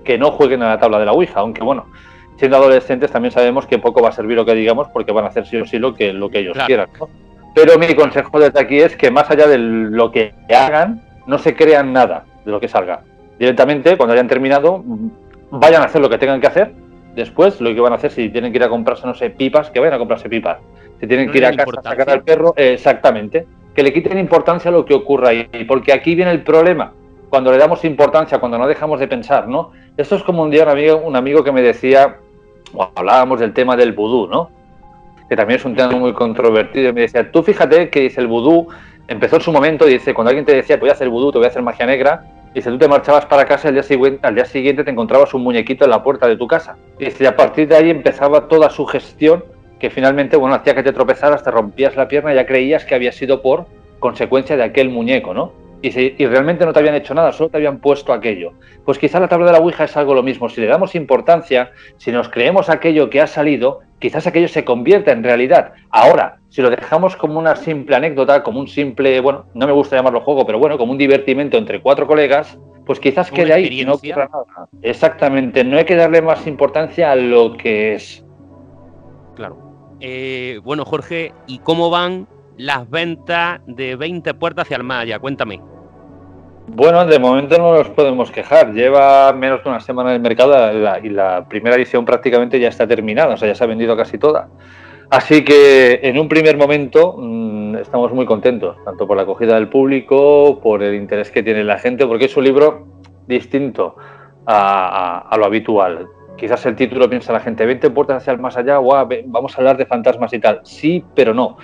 que no jueguen a la tabla de la Ouija, aunque bueno, siendo adolescentes también sabemos que poco va a servir lo que digamos porque van a hacer sí o sí lo que, lo que ellos quieran. ¿no? Pero mi consejo desde aquí es que más allá de lo que hagan, no se crean nada de lo que salga. Directamente, cuando hayan terminado, vayan a hacer lo que tengan que hacer. Después, lo que van a hacer, si tienen que ir a comprarse, no sé, pipas, que vayan a comprarse pipas. Si tienen que ir a casa a sacar al perro, exactamente. Que le quiten importancia a lo que ocurra ahí. Porque aquí viene el problema. Cuando le damos importancia, cuando no dejamos de pensar, ¿no? Esto es como un día un amigo, un amigo que me decía, o hablábamos del tema del vudú, ¿no? que también es un tema muy controvertido, y me decía, tú fíjate que dice el vudú, empezó en su momento, y dice, cuando alguien te decía, voy a hacer vudú, te voy a hacer magia negra, dice, tú te marchabas para casa al día, siguiente, al día siguiente te encontrabas un muñequito en la puerta de tu casa. Y a partir de ahí empezaba toda su gestión, que finalmente, bueno, hacía que te tropezaras, te rompías la pierna y ya creías que había sido por consecuencia de aquel muñeco, ¿no? Y, y, realmente no te habían hecho nada, solo te habían puesto aquello. Pues quizá la tabla de la Ouija es algo lo mismo. Si le damos importancia, si nos creemos aquello que ha salido, quizás aquello se convierta en realidad. Ahora, si lo dejamos como una simple anécdota, como un simple, bueno, no me gusta llamarlo juego, pero bueno, como un divertimento entre cuatro colegas, pues quizás quede ahí y no ocurra nada. Exactamente, no hay que darle más importancia a lo que es. Claro. Eh, bueno, Jorge, ¿y cómo van las ventas de 20 puertas hacia el Maya? Cuéntame. Bueno, de momento no nos podemos quejar. Lleva menos de una semana en el mercado y la primera edición prácticamente ya está terminada, o sea, ya se ha vendido casi toda. Así que en un primer momento mm, estamos muy contentos, tanto por la acogida del público, por el interés que tiene la gente, porque es un libro distinto a, lo habitual. Quizás el título piensa la gente, 20 puertas hacia el más allá, vamos a hablar de fantasmas y tal. Sí, pero no,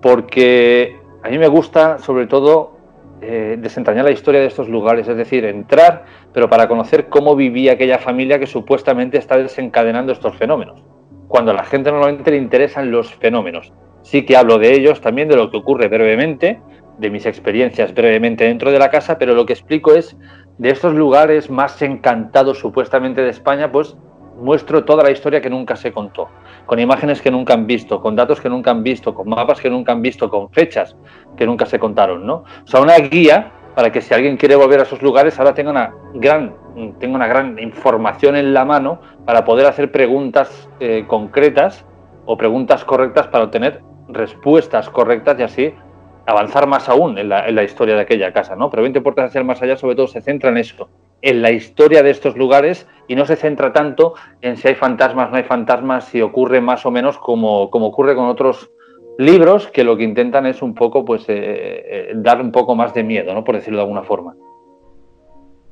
porque a mí me gusta sobre todo eh, desentrañar la historia de estos lugares, es decir, entrar, pero para conocer cómo vivía aquella familia que supuestamente está desencadenando estos fenómenos. Cuando a la gente normalmente le interesan los fenómenos. Sí que hablo de ellos, también de lo que ocurre brevemente, de mis experiencias brevemente dentro de la casa, pero lo que explico es de estos lugares más encantados supuestamente de España, pues muestro toda la historia que nunca se contó, con imágenes que nunca han visto, con datos que nunca han visto, con mapas que nunca han visto, con fechas que nunca se contaron, ¿no? O sea, una guía para que si alguien quiere volver a esos lugares ahora tenga una gran, tenga una gran información en la mano para poder hacer preguntas eh, concretas o preguntas correctas para obtener respuestas correctas y así avanzar más aún en la, en la historia de aquella casa, ¿no? Pero 20 puertas hacia el más allá sobre todo se centra en eso, en la historia de estos lugares y no se centra tanto en si hay fantasmas, no hay fantasmas, si ocurre más o menos como, como ocurre con otros libros que lo que intentan es un poco, pues, eh, eh, dar un poco más de miedo, ¿no? Por decirlo de alguna forma.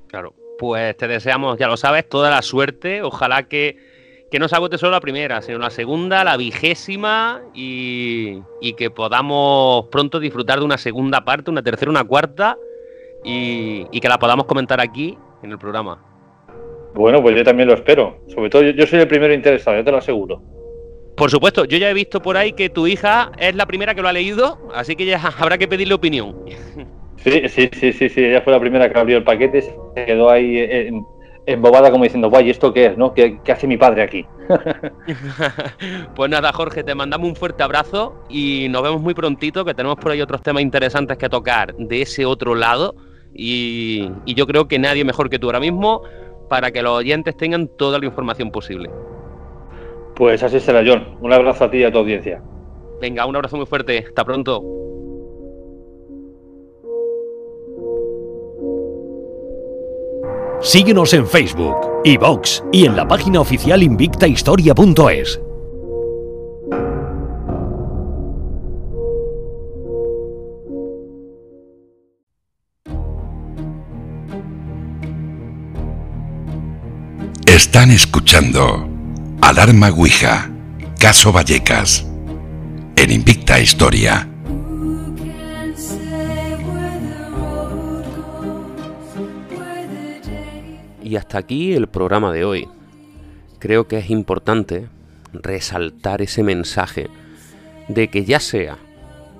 Claro, pues te deseamos, ya lo sabes, toda la suerte. Ojalá que, que no se agote solo la primera, sino la segunda, la vigésima y, y que podamos pronto disfrutar de una segunda parte, una tercera, una cuarta y, y que la podamos comentar aquí en el programa. Bueno, pues yo también lo espero. Sobre todo yo, soy el primero interesado, yo te lo aseguro. Por supuesto, yo ya he visto por ahí que tu hija es la primera que lo ha leído, así que ya habrá que pedirle opinión. Sí, sí, sí, sí, sí, ella fue la primera que abrió el paquete, se quedó ahí embobada como diciendo, guay, ¿esto qué es? ¿no? ¿Qué, ¿Qué, hace mi padre aquí? pues nada, Jorge, te mandamos un fuerte abrazo y nos vemos muy prontito, que tenemos por ahí otros temas interesantes que tocar de ese otro lado y, yo creo que nadie mejor que tú ahora mismo para que los oyentes tengan toda la información posible. Pues así será, John. Un abrazo a ti y a tu audiencia. Venga, un abrazo muy fuerte. Hasta pronto. Síguenos en Facebook, iVox y en la página oficial invictahistoria.es. Están escuchando Alarma Ouija, Caso Vallecas, en Invicta Historia. Y hasta aquí el programa de hoy. Creo que es importante resaltar ese mensaje de que ya sea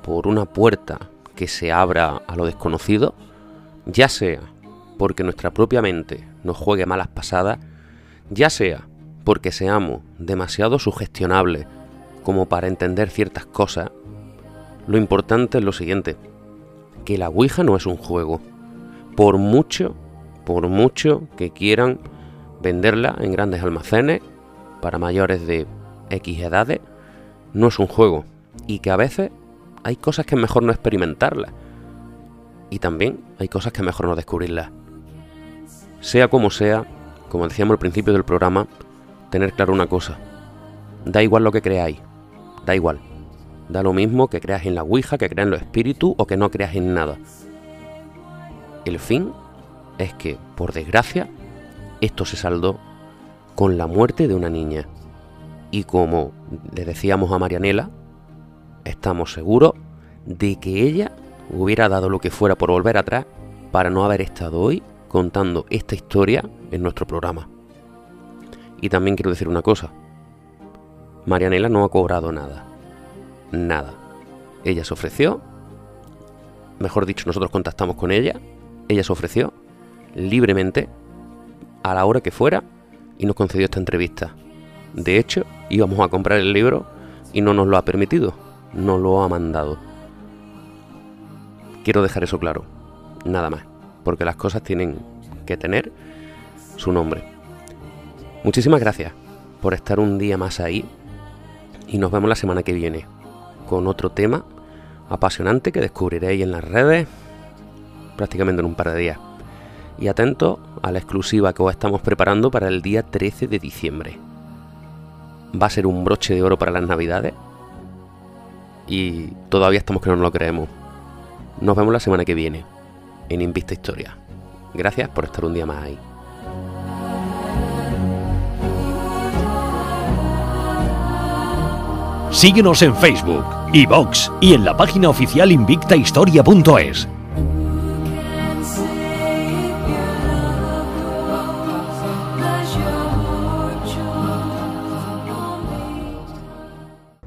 por una puerta que se abra a lo desconocido, ya sea porque nuestra propia mente nos juegue malas pasadas, ya sea porque seamos demasiado sugestionables como para entender ciertas cosas, lo importante es lo siguiente, que la Ouija no es un juego. Por mucho, por mucho que quieran venderla en grandes almacenes para mayores de X edades, no es un juego. Y que a veces hay cosas que es mejor no experimentarlas. Y también hay cosas que es mejor no descubrirlas. Sea como sea, como decíamos al principio del programa, tener claro una cosa. Da igual lo que creáis. Da igual. Da lo mismo que creas en la Ouija, que creas en los espíritus o que no creas en nada. El fin es que, por desgracia, esto se saldó con la muerte de una niña. Y como le decíamos a Marianela, estamos seguros de que ella hubiera dado lo que fuera por volver atrás para no haber estado hoy contando esta historia en nuestro programa. Y también quiero decir una cosa. Marianela no ha cobrado nada. Nada. Ella se ofreció. Mejor dicho, nosotros contactamos con ella. Ella se ofreció libremente a la hora que fuera y nos concedió esta entrevista. De hecho, íbamos a comprar el libro y no nos lo ha permitido, no lo ha mandado. Quiero dejar eso claro, nada más, porque las cosas tienen que tener su nombre. Muchísimas gracias por estar un día más ahí y nos vemos la semana que viene con otro tema apasionante que descubriréis en las redes prácticamente en un par de días y atento a la exclusiva que os estamos preparando para el día 13 de diciembre. Va a ser un broche de oro para las navidades y todavía estamos que no nos lo creemos. Nos vemos la semana que viene en Invista Historia. Gracias por estar un día más ahí. Síguenos en Facebook, iVox y en la página oficial invictahistoria.es.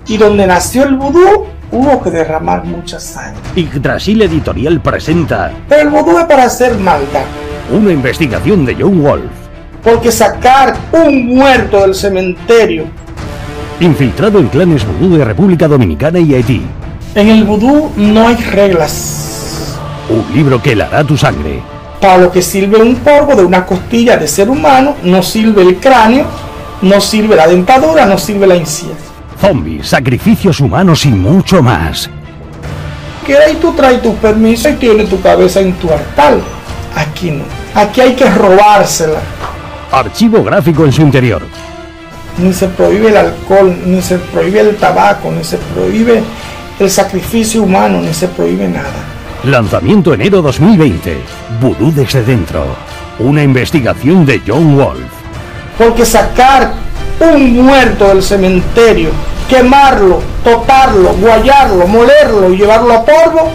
Y donde nació el vudú, hubo que derramar mucha sangre. Yggdrasil Editorial presenta Pero el vudú es para hacer maldad. una investigación de John Wolf, Porque sacar un muerto del cementerio infiltrado en clanes vudú de República Dominicana y Haití. En el vudú no hay reglas. Un libro que helará tu sangre. Para lo que sirve un polvo de una costilla de ser humano, no sirve el cráneo, no sirve la dentadura, no sirve la encía. Zombies, sacrificios humanos y mucho más. Que ahí tú traes tu permiso y tienes tu cabeza en tu altar. Aquí no. Aquí hay que robársela. Archivo gráfico en su interior. Ni se prohíbe el alcohol, ni se prohíbe el tabaco, ni se prohíbe el sacrificio humano, ni se prohíbe nada. Lanzamiento enero 2020. Vudú desde dentro. Una investigación de John Wolf. Porque sacar un muerto del cementerio, quemarlo, toparlo, guayarlo, molerlo y llevarlo a polvo,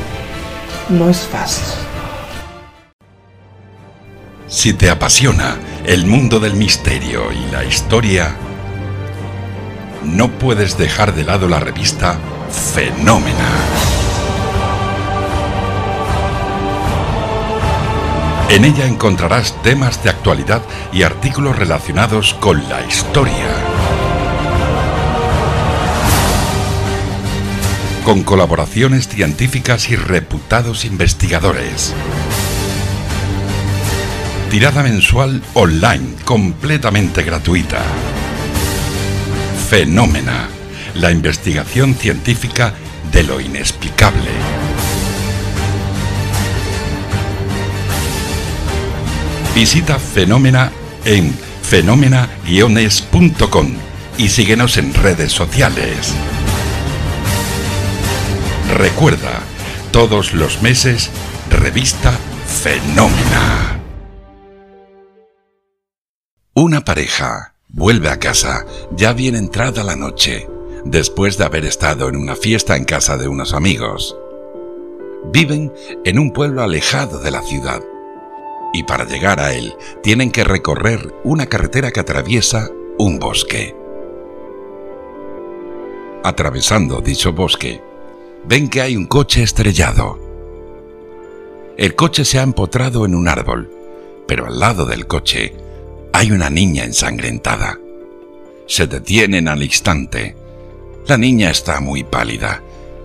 no es fácil. Si te apasiona el mundo del misterio y la historia, no puedes dejar de lado la revista Fenómena. En ella encontrarás temas de actualidad y artículos relacionados con la historia. Con colaboraciones científicas y reputados investigadores. Tirada mensual online, completamente gratuita. Fenómena, la investigación científica de lo inexplicable. Visita Fenómena en fenómena-es.com y síguenos en redes sociales. Recuerda, todos los meses, revista Fenómena. Una pareja vuelve a casa ya bien entrada la noche, después de haber estado en una fiesta en casa de unos amigos. Viven en un pueblo alejado de la ciudad y para llegar a él tienen que recorrer una carretera que atraviesa un bosque. Atravesando dicho bosque, ven que hay un coche estrellado El coche se ha empotrado en un árbol, pero al lado del coche hay una niña ensangrentada. Se detienen al instante. La niña está muy pálida,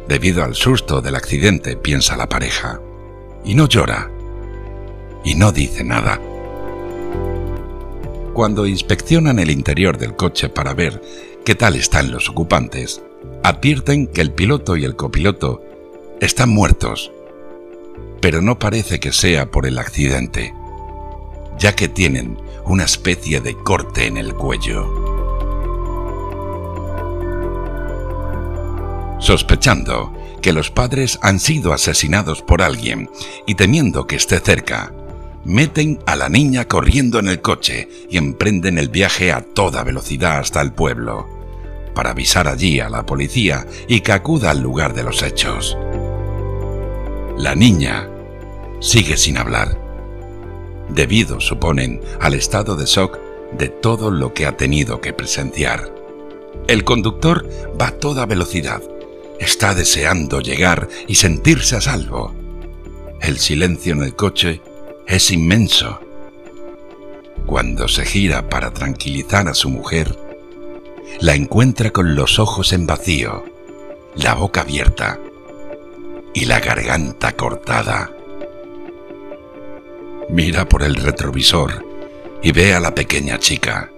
debido al susto del accidente, piensa la pareja. Y no llora. Y no dice nada. Cuando inspeccionan el interior del coche para ver qué tal están los ocupantes, advierten que el piloto y el copiloto están muertos. Pero no parece que sea por el accidente, ya que tienen una especie de corte en el cuello. Sospechando que los padres han sido asesinados por alguien y temiendo que esté cerca, meten a la niña corriendo en el coche y emprenden el viaje a toda velocidad hasta el pueblo, para avisar allí a la policía y que acuda al lugar de los hechos. La niña sigue sin hablar, debido, suponen, al estado de shock de todo lo que ha tenido que presenciar. El conductor va a toda velocidad, está deseando llegar y sentirse a salvo. El silencio en el coche es inmenso. Cuando se gira para tranquilizar a su mujer, la encuentra con los ojos en vacío, la boca abierta y la garganta cortada. Mira por el retrovisor y ve a la pequeña chica,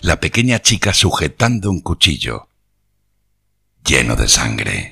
la pequeña chica sujetando un cuchillo lleno de sangre.